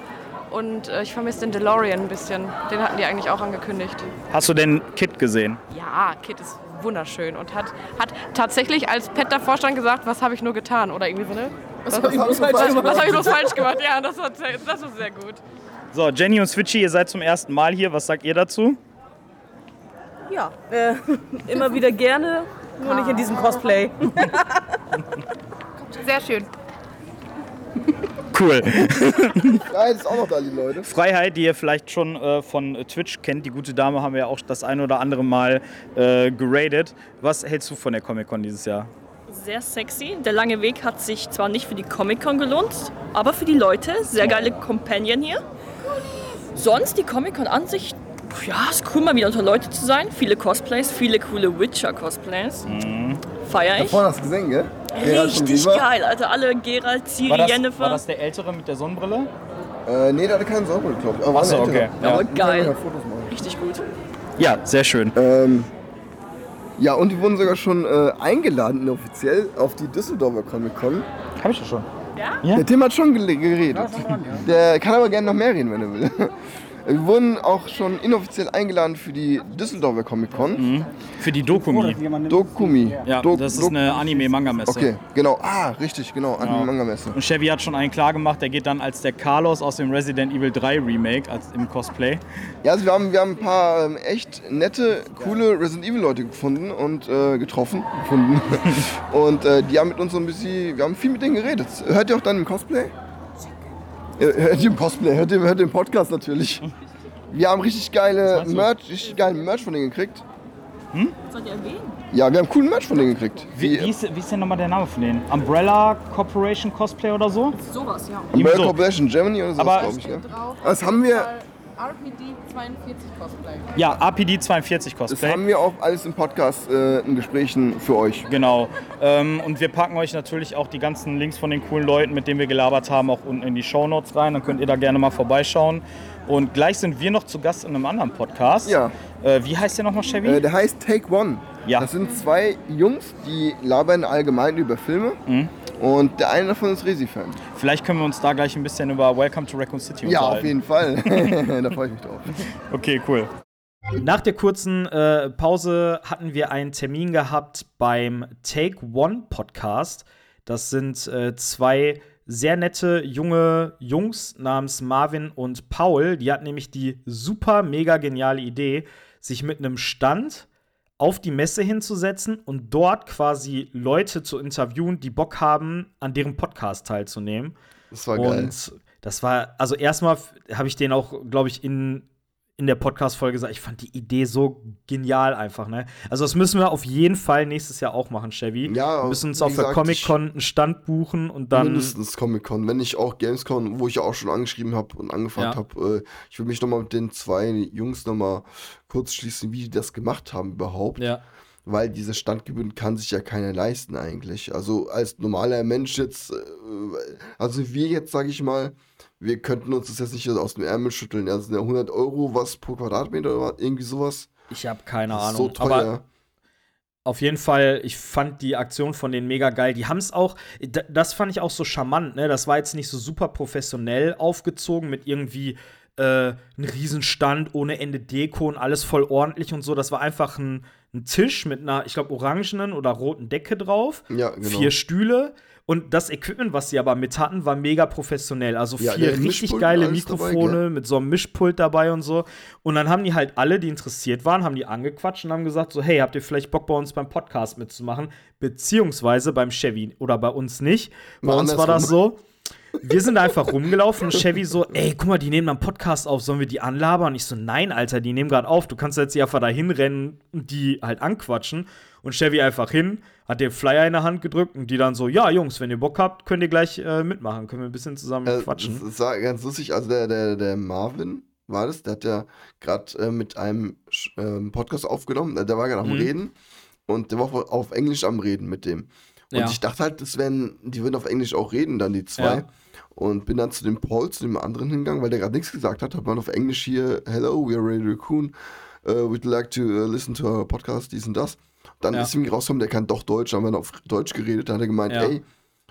Und äh, ich vermisse den DeLorean ein bisschen. Den hatten die eigentlich auch angekündigt. Hast du denn Kit gesehen? Ja, Kit ist wunderschön und hat, hat tatsächlich, als Pet davor stand, gesagt, was habe ich nur getan? Oder irgendwie so, ne? Was, hab ich bloß falsch was, gemacht? was habe ich bloß falsch gemacht? Ja, das war, sehr, das war sehr gut. So, Jenny und Switchy, ihr seid zum ersten Mal hier. Was sagt ihr dazu? Ja, äh, immer wieder gerne, nur nicht in diesem Cosplay. Sehr schön. Cool. Freiheit ist auch noch da, die Leute. Freiheit, die ihr vielleicht schon äh, von Twitch kennt. Die gute Dame haben wir ja auch das ein oder andere Mal äh, geradet. Was hältst du von der Comic-Con dieses Jahr? Sehr sexy. Der lange Weg hat sich zwar nicht für die Comic-Con gelohnt, aber für die Leute. Sehr geile Companion hier. Sonst die Comic-Con an sich, ja, ist cool mal wieder unter Leute zu sein. Viele Cosplays, viele coole Witcher-Cosplays. Feier Da ich. vorne hast du gesehen, gell? Geralt Richtig geil, Alter. Alle Geralt, Ciri, War das, Yennefer. war das der Ältere mit der Sonnenbrille? Äh, nee, der hatte keinen Sauerbrot, glaube ich. Aber war Achso, okay. Ja. Aber geil. ja Fotos machen. Richtig gut. ja, sehr schön. Ähm, ja, und die wurden sogar schon äh, eingeladen, offiziell, auf die Düsseldorfer Comic Con. Hab ich das schon. Ja? Der Tim hat schon geredet. Der kann aber gerne noch mehr reden, wenn er will. Wir wurden auch schon inoffiziell eingeladen für die Düsseldorfer Comic Con. Für die Dokumi. Dokumi. Ja, Dok- das ist eine Anime-Manga-Messe. Okay, genau. Ah, richtig, genau. An Ja. die Manga-Messe. Und Chevy hat schon einen klar gemacht, der geht dann als der Carlos aus dem Resident Evil 3 Remake als im Cosplay. Ja, also wir haben, wir haben ein paar ähm, echt nette, coole Resident Evil Leute gefunden und äh, getroffen. Gefunden. und äh, die haben mit uns so ein bisschen, wir haben viel mit denen geredet. Hört ihr auch dann im Cosplay? Äh, Hört ihr im Cosplay, hört ihr, hört im Podcast natürlich. Wir haben richtig geile Merch, richtig geilen Merch von denen gekriegt. Sollt ihr erwähnen? Ja, wir haben coolen Merch von denen gekriegt. Wie, wie, ist, wie ist denn nochmal der Name von denen? Umbrella Corporation Cosplay oder so? Sowas, ja. American so. Corporation Germany oder so, Aber- glaube ich. Ja. Das haben wir, RPD 42 Cosplay. Ja, APD 42 das Cosplay. haben wir auch alles im Podcast äh, in Gesprächen für euch. Genau. Ähm, und wir packen euch natürlich auch die ganzen Links von den coolen Leuten, mit denen wir gelabert haben, auch unten in die Shownotes rein. Dann könnt ihr da gerne mal vorbeischauen. Und gleich sind wir noch zu Gast in einem anderen Podcast. Ja. Äh, wie heißt der nochmal, Chevy? Äh, der heißt Take One. Ja. Das sind zwei Jungs, die labern allgemein über Filme. Mhm. Und der eine davon ist Resi-Fan. Vielleicht können wir uns da gleich ein bisschen über Welcome to Raccoon City Ja, auf unterhalten. jeden Fall. da freue ich mich drauf. Okay, cool. Nach der kurzen äh, Pause hatten wir einen Termin gehabt beim Take One Podcast. Das sind äh, zwei sehr nette junge Jungs namens Marvin und Paul. Die hatten nämlich die super mega geniale Idee, sich mit einem Stand auf die Messe hinzusetzen und dort quasi Leute zu interviewen, die Bock haben, an deren Podcast teilzunehmen. Das war geil. Und das war, also erstmal habe ich den auch, glaube ich, in, in der Podcast-Folge gesagt, ich fand die Idee so genial einfach, ne? Also das müssen wir auf jeden Fall nächstes Jahr auch machen, Chevy. Ja, wir müssen uns auf der Comic-Con einen Stand buchen und dann. Mindestens Comic-Con, wenn nicht auch Gamescom, wo ich ja auch schon angeschrieben habe und angefragt Ja. habe. Äh, ich will mich nochmal mit den zwei Jungs nochmal kurz schließen, wie die das gemacht haben überhaupt. Ja. Weil diese Standgebühren kann sich ja keiner leisten eigentlich. Also als normaler Mensch jetzt, äh, also wir jetzt, sage ich mal, wir könnten uns das jetzt nicht aus dem Ärmel schütteln. Ja, Das sind ja 100 Euro was pro Quadratmeter oder irgendwie sowas. Ich habe keine Ahnung. so teuer. Aber auf jeden Fall, ich fand die Aktion von denen mega geil. Die haben es auch, das fand ich auch so charmant, ne? Das war jetzt nicht so super professionell aufgezogen mit irgendwie äh, ein Riesenstand ohne Ende Deko und alles voll ordentlich und so. Das war einfach ein, ein Tisch mit einer, ich glaube, orangenen oder roten Decke drauf. Ja, genau. Vier Stühle. Und das Equipment, was sie aber mit hatten, war mega professionell. Also Ja, vier richtig Mischpult geile dabei, Mikrofone gell? mit so einem Mischpult dabei und so. Und dann haben die halt alle, die interessiert waren, haben die angequatscht und haben gesagt so, hey, habt ihr vielleicht Bock bei uns beim Podcast mitzumachen? Beziehungsweise beim Chevy oder bei uns nicht. Bei Mal uns war das so. Wir sind einfach rumgelaufen und Chevy so, ey, guck mal, die nehmen einen Podcast auf, sollen wir die anlabern? Und ich so, nein, Alter, die nehmen gerade auf. Du kannst jetzt hier einfach da hinrennen und die halt anquatschen. Und Chevy einfach hin, hat den Flyer in der Hand gedrückt und die dann so, ja, Jungs, wenn ihr Bock habt, könnt ihr gleich äh, mitmachen. Können wir ein bisschen zusammen Äh, quatschen. Das war ganz lustig. Also der, der, der Marvin war das, der hat ja gerade äh, mit einem ähm, Podcast aufgenommen. Äh, Der war gerade am Mhm. Reden und der war auf, Englisch am Reden mit dem. Und Ja. ich dachte halt, das wären, die würden auf Englisch auch reden, dann die zwei. Ja. Und bin dann zu dem Paul, zu dem anderen hingegangen, weil der gerade nichts gesagt hat. Hat man auf Englisch hier, hello, we are Radio Raccoon. Uh, we'd like to uh, listen to our podcast, dies und das. Dann Ja. ist ihm rausgekommen, der kann doch Deutsch, haben wir dann auf Deutsch geredet. Dann hat er gemeint, Ja. ey,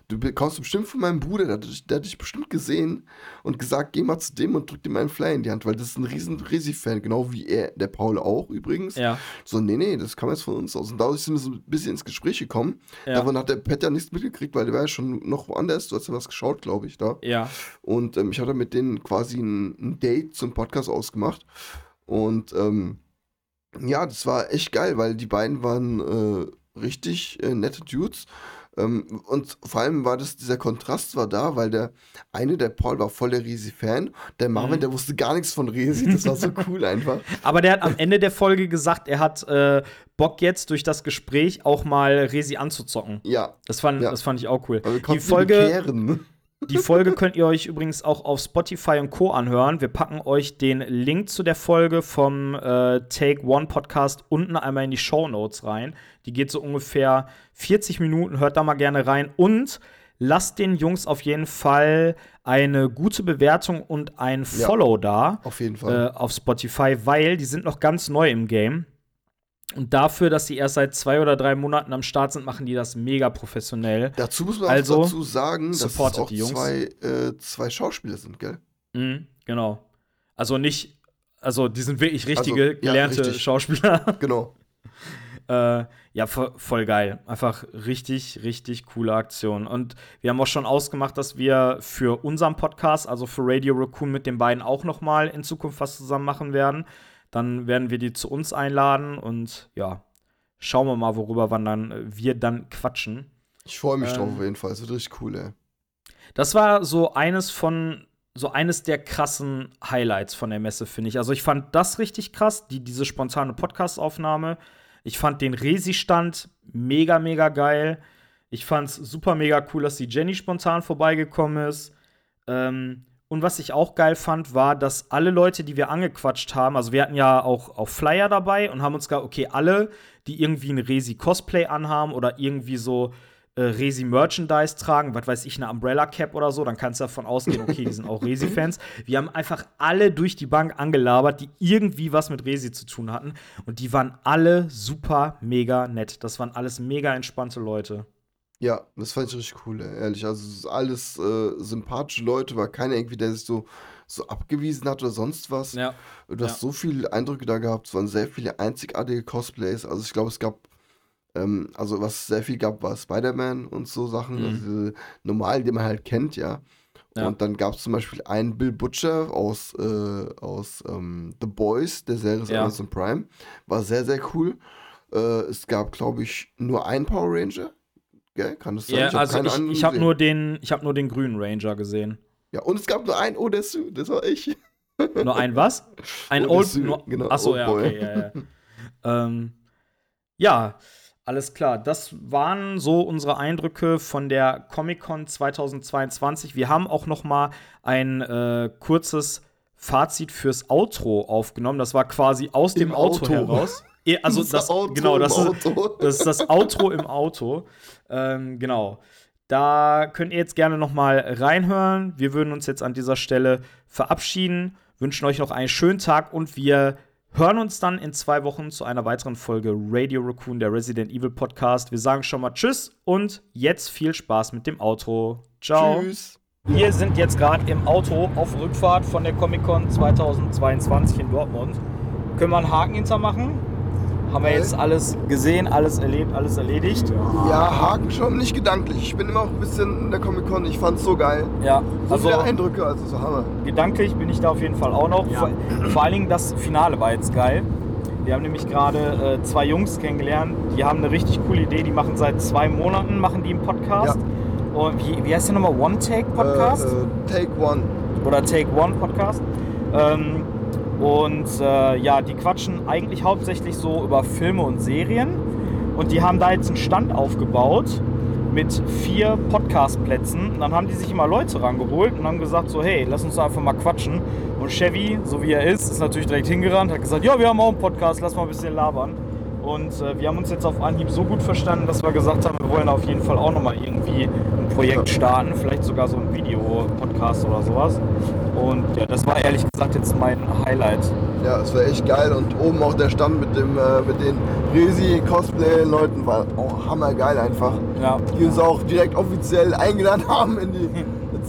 du kommst bestimmt von meinem Bruder, der hat, dich- der hat dich bestimmt gesehen und gesagt, geh mal zu dem und drück dir mal einen Flyer in die Hand, weil das ist ein riesen Resi-Fan, genau wie er, der Paul auch übrigens. Ja. So, nee, nee, das kam jetzt von uns aus. Und dadurch sind wir so ein bisschen ins Gespräch gekommen. Ja. Davon hat der Petter nichts mitgekriegt, weil der war ja schon noch woanders. Du hast ja was geschaut, glaube ich, da. Ja. Und ähm, ich hatte mit denen quasi ein, ein Date zum Podcast ausgemacht. Und ähm, ja, das war echt geil, weil die beiden waren äh, richtig äh, nette Dudes. Ähm, und vor allem war das, dieser Kontrast war da, weil der eine, der Paul, war voll der Resi-Fan. Der Marvin, Mhm. der wusste gar nichts von Resi. Das war so cool einfach. Aber der hat am Ende der Folge gesagt, er hat äh, Bock jetzt durch das Gespräch auch mal Resi anzuzocken. Ja. Das fand, Ja. das fand ich auch cool. Aber wir Die Folge, bekehren? Die Folge könnt ihr euch übrigens auch auf Spotify und Co. anhören. Wir packen euch den Link zu der Folge vom äh, Take One Podcast unten einmal in die Show Notes rein. Die geht so ungefähr 40 Minuten, hört da mal gerne rein. Und lasst den Jungs auf jeden Fall eine gute Bewertung und ein Ja, Follow da. auf jeden Fall. Äh, auf Spotify, weil die sind noch ganz neu im Game. Und dafür, dass sie erst seit zwei oder drei Monaten am Start sind, machen die das mega professionell. Dazu muss man also, auch dazu sagen, dass es auch die Jungs. zwei, äh, zwei Schauspieler sind, gell? Mhm, genau. Also nicht, also die sind wirklich richtige, Also, ja, gelernte richtig. Schauspieler. Genau. äh, ja, vo voll geil. Einfach richtig, richtig coole Aktion. Und wir haben auch schon ausgemacht, dass wir für unseren Podcast, also für Radio Raccoon, mit den beiden auch noch mal in Zukunft was zusammen machen werden. Dann werden wir die zu uns einladen und ja, schauen wir mal, worüber wann dann äh, wir dann quatschen. Ich freue mich drauf Ähm, auf jeden Fall. Es wird richtig cool, ey. Das war so eines von so eines der krassen Highlights von der Messe, finde ich. Also ich fand das richtig krass, die, diese spontane Podcast-Aufnahme. Ich fand den Resi-Stand mega, mega geil. Ich fand es super mega cool, dass die Jenny spontan vorbeigekommen ist. Ähm, und was ich auch geil fand, war, dass alle Leute, die wir angequatscht haben, also wir hatten ja auch, auch Flyer dabei und haben uns gesagt, okay, alle, die irgendwie ein Resi-Cosplay anhaben oder irgendwie so äh, Resi-Merchandise tragen, was weiß ich, eine Umbrella-Cap oder so, dann kannst du davon ausgehen, okay, die sind auch Resi-Fans. Wir haben einfach alle durch die Bank angelabert, die irgendwie was mit Resi zu tun hatten. Und die waren alle super, mega nett. Das waren alles mega entspannte Leute. Ja, das fand ich richtig cool, ehrlich. Also es ist alles äh, sympathische Leute, war keiner irgendwie, der sich so, so abgewiesen hat oder sonst was. Ja. Du hast Ja. so viele Eindrücke da gehabt, es waren sehr viele einzigartige Cosplays. Also ich glaube, es gab, ähm, also was es sehr viel gab, war Spider-Man und so Sachen, Mhm. also diese normalen, die man halt kennt, ja. Ja. Und dann gab es zum Beispiel einen Bill Butcher aus, äh, aus ähm, The Boys, der Serie Ja. Amazon Prime. War sehr, sehr cool. Äh, es gab, glaube ich, nur einen Power Ranger. Gell? Kann das sein? Ja, hab also ich, ich habe nur, den- ich hab nur den grünen Ranger gesehen. Ja, und es gab nur einen Odessu, das war ich. Nur ein was? Ein Old Old. Suit, Nur, genau, Achso, Old ja, okay, ja, ja. ähm, ja, alles klar. Das waren so unsere Eindrücke von der Comic-Con 2022. Wir haben auch noch mal ein äh, kurzes Fazit fürs Outro aufgenommen. Das war quasi aus dem Auto, Auto. heraus. Also Das das, Outro genau, das ist, Auto. das ist das Outro im Auto. Ähm, genau. Da könnt ihr jetzt gerne noch mal reinhören. Wir würden uns jetzt an dieser Stelle verabschieden, wünschen euch noch einen schönen Tag und wir hören uns dann in zwei Wochen zu einer weiteren Folge Radio Raccoon, der Resident Evil Podcast. Wir sagen schon mal Tschüss und jetzt viel Spaß mit dem Outro. Ciao. Tschüss. Wir sind jetzt gerade im Auto auf Rückfahrt von der Comic-Con 2022 in Dortmund. Können wir einen Haken hintermachen? Haben wir jetzt alles gesehen, alles erlebt, alles erledigt? Ja, Haken schon, nicht gedanklich. Ich bin immer auch ein bisschen in der Comic-Con, ich fand's so geil. Ja, So also viele Eindrücke, also so Hammer. gedanklich bin ich da auf jeden Fall auch noch. Vor, vor allen Dingen das Finale war jetzt geil. Wir haben nämlich gerade äh, zwei Jungs kennengelernt, die haben eine richtig coole Idee. Die machen seit zwei Monaten machen die einen Podcast. Und wie, wie heißt der nochmal? One Take Podcast? Äh, äh, Take One. oder Take One Podcast. Ähm, und äh, ja, die quatschen eigentlich hauptsächlich so über Filme und Serien. Und die haben da jetzt einen Stand aufgebaut mit vier Podcast-Plätzen. Und dann haben die sich immer Leute rangeholt und haben gesagt so, hey, lass uns einfach mal quatschen. Und Chevy, so wie er ist, ist natürlich direkt hingerannt, hat gesagt, ja, wir haben auch einen Podcast, lass mal ein bisschen labern. Und äh, wir haben uns jetzt auf Anhieb so gut verstanden, dass wir gesagt haben, wir wollen auf jeden Fall auch nochmal irgendwie ein Projekt starten, vielleicht sogar so ein Video-Podcast oder sowas. Und ja, das war ehrlich gesagt jetzt mein Highlight. Ja, es war echt geil und oben auch der Stand mit, dem, äh, mit den Resi-Cosplay-Leuten war auch hammergeil einfach. Ja. Die uns auch direkt offiziell eingeladen haben in die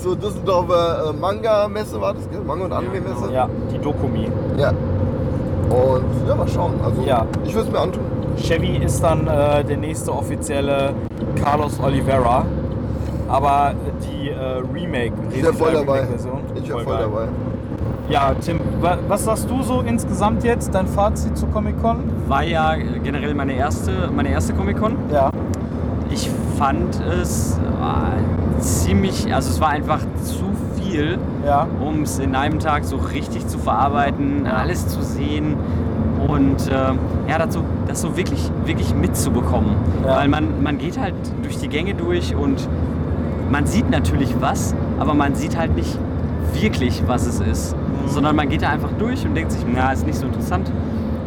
zur Düsseldorfer äh, Manga-Messe war das, gell? Manga- und Anime-Messe? Ja, die Dokumi. Ja. Und ja, mal schauen. Also, Ja. ich würde es mir antun. Chevy ist dann äh, der nächste offizielle Carlos Oliveira. Aber die äh, Remake, Ich wäre voll dabei. Remake-Version. Ich wäre voll dabei. Ja, Tim, wa was sagst du so insgesamt jetzt, dein Fazit zur Comic-Con? War ja generell meine erste, meine erste Comic-Con. Ja. Ich fand es äh, ziemlich, also es war einfach zu viel, Ja. um es in einem Tag so richtig zu verarbeiten, alles zu sehen und äh, ja, dazu, das so wirklich, wirklich mitzubekommen. Ja. Weil man, man geht halt durch die Gänge durch und man sieht natürlich was, aber man sieht halt nicht wirklich, was es ist, sondern man geht da einfach durch und denkt sich, na, ist nicht so interessant.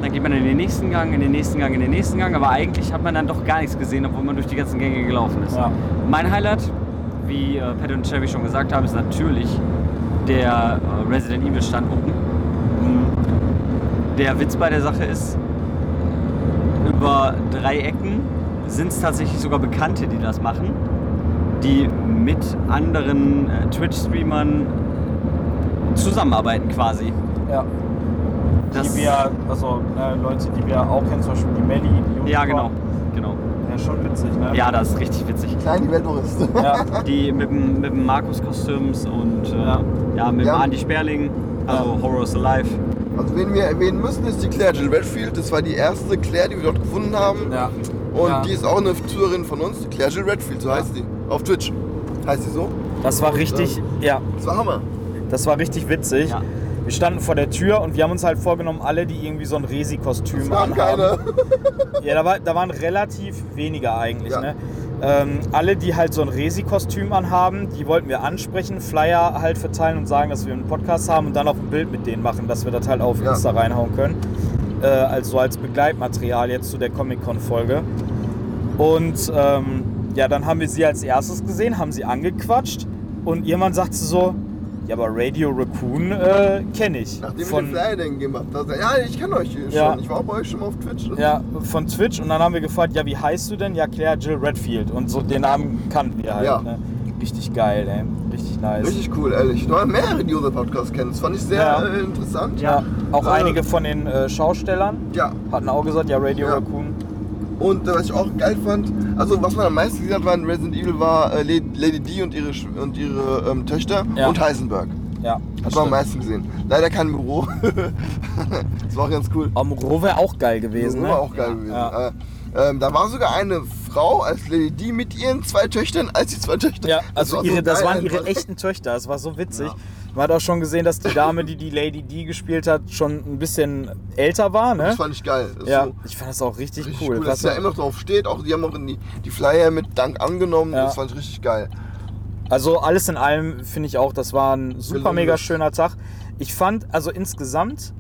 Dann geht man in den nächsten Gang, in den nächsten Gang, in den nächsten Gang, aber eigentlich hat man dann doch gar nichts gesehen, obwohl man durch die ganzen Gänge gelaufen ist. Ja. Mein Highlight wie äh, Pat und Chevy schon gesagt haben, ist natürlich der äh, Resident Evil Stand oben. Der Witz bei der Sache ist, über drei Ecken sind es tatsächlich sogar Bekannte, die das machen, die mit anderen äh, Twitch-Streamern zusammenarbeiten quasi. Ja. Das- die wir, also äh, Leute, die wir auch kennen, zum Beispiel die Melli, die Ja, Unicorn. genau. genau. Ja, schon witzig, ne? Ja, das ist richtig witzig. Klein die Welt noch ist. Ja. Die mit dem, mit dem Markus-Kostüms und äh, ja. Mit Ja. dem Andy Sperling, also Horror is Alive. Also wen wir erwähnen müssen, ist die Claire Jill Redfield. Das war die erste Claire, die wir dort gefunden haben. Ja. Und Ja. die ist auch eine Zuhörerin von uns, die Claire Jill Redfield, so heißt die. Auf Twitch. Heißt sie so? Das war richtig, ja, Das war Hammer. das war richtig witzig. Ja. Wir standen vor der Tür und wir haben uns halt vorgenommen, alle, die irgendwie so ein Resi-Kostüm anhaben. keine. Ja, da, war, da waren relativ wenige eigentlich. Ja. Ne? Ähm, alle, die halt so ein Resi-Kostüm anhaben, die wollten wir ansprechen, Flyer halt verteilen und sagen, dass wir einen Podcast haben und dann auch ein Bild mit denen machen, dass wir das halt auf Ja. Insta reinhauen können. Äh, also als Begleitmaterial jetzt zu der Comic-Con-Folge. Und ähm, ja, dann haben wir sie als erstes gesehen, haben sie angequatscht und jemand sagte so, ja, aber Radio Raccoon äh, kenne ich. Nachdem wir von, den Flyer dann gemacht haben. Ja, ich kenne euch schon. Ja. Ich war bei euch schon mal auf Twitch. Ja, von Twitch und dann haben wir gefragt, ja, wie heißt du denn? Ja, Claire Jill Redfield. Und so den Namen kannten wir halt. Ja. Ne? Richtig geil, ey. Richtig nice. Richtig cool, ehrlich. Da waren mehrere, Podcast kennen. Das fand ich sehr Ja. äh, interessant. Ja, auch Äh, einige von den äh, Schaustellern Ja. hatten auch gesagt, ja, Radio. Raccoon. Und äh, was ich auch geil fand, also was man am meisten gesehen hat, war in Resident Evil, war äh, Lady D und ihre, Sch- und ihre ähm, Töchter Ja. und Heisenberg. Ja, Das das war am stimmt. meisten gesehen. Leider kein Büro. das war auch ganz cool. Amuro wäre auch geil gewesen, Das ne? war auch geil gewesen. Ja. Äh, ähm, da war sogar eine Frau als Lady D mit ihren zwei Töchtern, als die zwei Töchter. Ja, also war ihre, das waren ihre echten Töchter. Das war so witzig. Man hat auch schon gesehen, dass die Dame, die die Lady D gespielt hat, schon ein bisschen älter war, ne? Das fand ich geil. Das Ja, so ich fand das auch richtig, richtig cool. cool, dass da immer noch drauf steht. Auch die haben auch die, die Flyer mit Dank angenommen. Ja. Das fand ich richtig geil. Also alles in allem finde ich auch, das war ein super mega schöner Tag. Ich fand, also insgesamt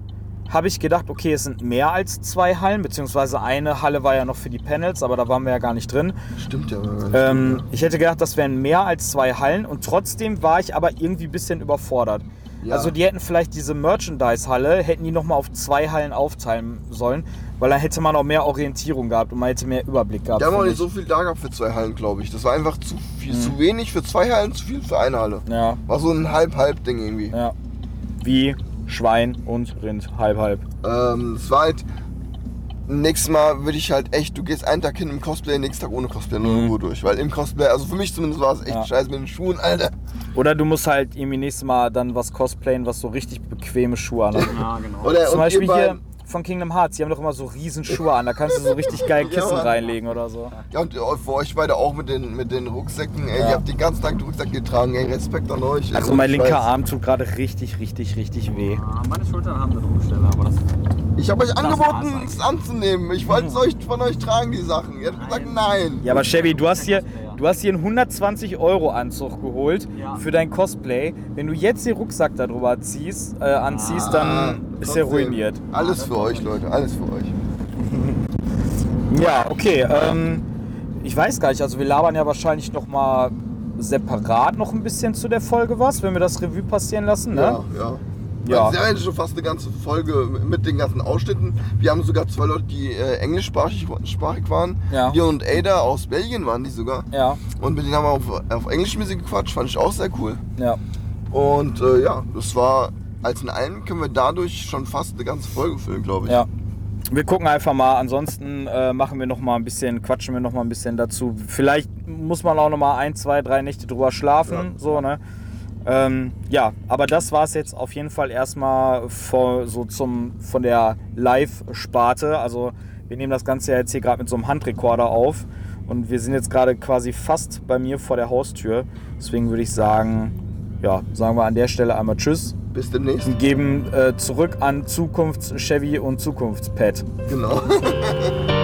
habe ich gedacht, okay, es sind mehr als zwei Hallen, beziehungsweise eine Halle war ja noch für die Panels, aber da waren wir ja gar nicht drin. Stimmt ja. Ähm, ich hätte gedacht, das wären mehr als zwei Hallen und trotzdem war ich aber irgendwie ein bisschen überfordert. Ja. Also die hätten vielleicht diese Merchandise-Halle, hätten die nochmal auf zwei Hallen aufteilen sollen, weil dann hätte man auch mehr Orientierung gehabt und man hätte mehr Überblick gehabt. Die haben auch nicht so viel da gehabt für zwei Hallen, glaube ich. Das war einfach zu viel, Mhm. zu wenig für zwei Hallen, zu viel für eine Halle. Ja, War so ein Halb-Halb-Ding irgendwie. ja. Wie Schwein und Rind, halb, halb. Ähm, es war halt. Nächstes Mal würde ich halt echt, du gehst einen Tag hin im Cosplay, nächsten Tag ohne Cosplay nur Ruhe durch. Weil im Cosplay, also für mich zumindest war es echt Mhm. Ja. scheiße mit den Schuhen, Alter. Oder du musst halt irgendwie nächstes Mal dann was cosplayen, was so richtig bequeme Schuhe anhat. Ja, genau. Oder Zum Beispiel hier von Kingdom Hearts, die haben doch immer so riesen Schuhe an, da kannst du so richtig geil Ja, Kissen Mann. reinlegen oder so. Ja, und äh, für euch beide auch mit den, mit den Rucksäcken. Ey, Ja. Ihr habt den ganzen Tag den Rucksack getragen, ey, Respekt an euch. Also mein linker Scheiß. Arm tut gerade richtig, richtig, richtig weh. Ah, Meine Schultern haben eine Druckstelle, aber das. Ich habe euch angeboten, war's es anzunehmen. Ich wollte es euch von euch tragen, die Sachen. Ihr habt gesagt, nein. Ja, aber Chevy, du hast hier, du hast hier einen 120 Euro Anzug geholt Ja. für dein Cosplay. Wenn du jetzt den Rucksack darüber ziehst, äh, anziehst, dann ist er Ah, ruiniert. Alles für euch, Leute, alles für euch. Ja, okay. Ähm, ich weiß gar nicht, also wir labern ja wahrscheinlich noch mal separat noch ein bisschen zu der Folge was, wenn wir das Revue passieren lassen, ne? Ja, ja. Ja. Wir haben ja schon fast eine ganze Folge mit den ganzen Ausschnitten. Wir haben sogar zwei Leute, die äh, englischsprachig sprachig waren. Ja. Leon und Ada aus Belgien waren die sogar. Ja, Und mit denen haben wir auf, auf Englisch bisschen gequatscht, fand ich auch sehr cool. ja. Und äh, ja, das war, als in allem können wir dadurch schon fast eine ganze Folge füllen, glaube ich. Ja. Wir gucken einfach mal. Ansonsten äh, machen wir noch mal ein bisschen, quatschen wir noch mal ein bisschen dazu. Vielleicht muss man auch noch mal ein, zwei, drei Nächte drüber schlafen. Ja. So, ne? Ähm, ja, aber das war es jetzt auf jeden Fall erstmal vor, so zum, von der Live-Sparte. Also wir nehmen das Ganze ja jetzt hier gerade mit so einem Handrekorder auf. Und wir sind jetzt gerade quasi fast bei mir vor der Haustür. Deswegen würde ich sagen, ja, sagen wir an der Stelle einmal Tschüss Bis demnächst. und geben äh, zurück an Zukunfts-Chevy und Zukunftspad. Genau.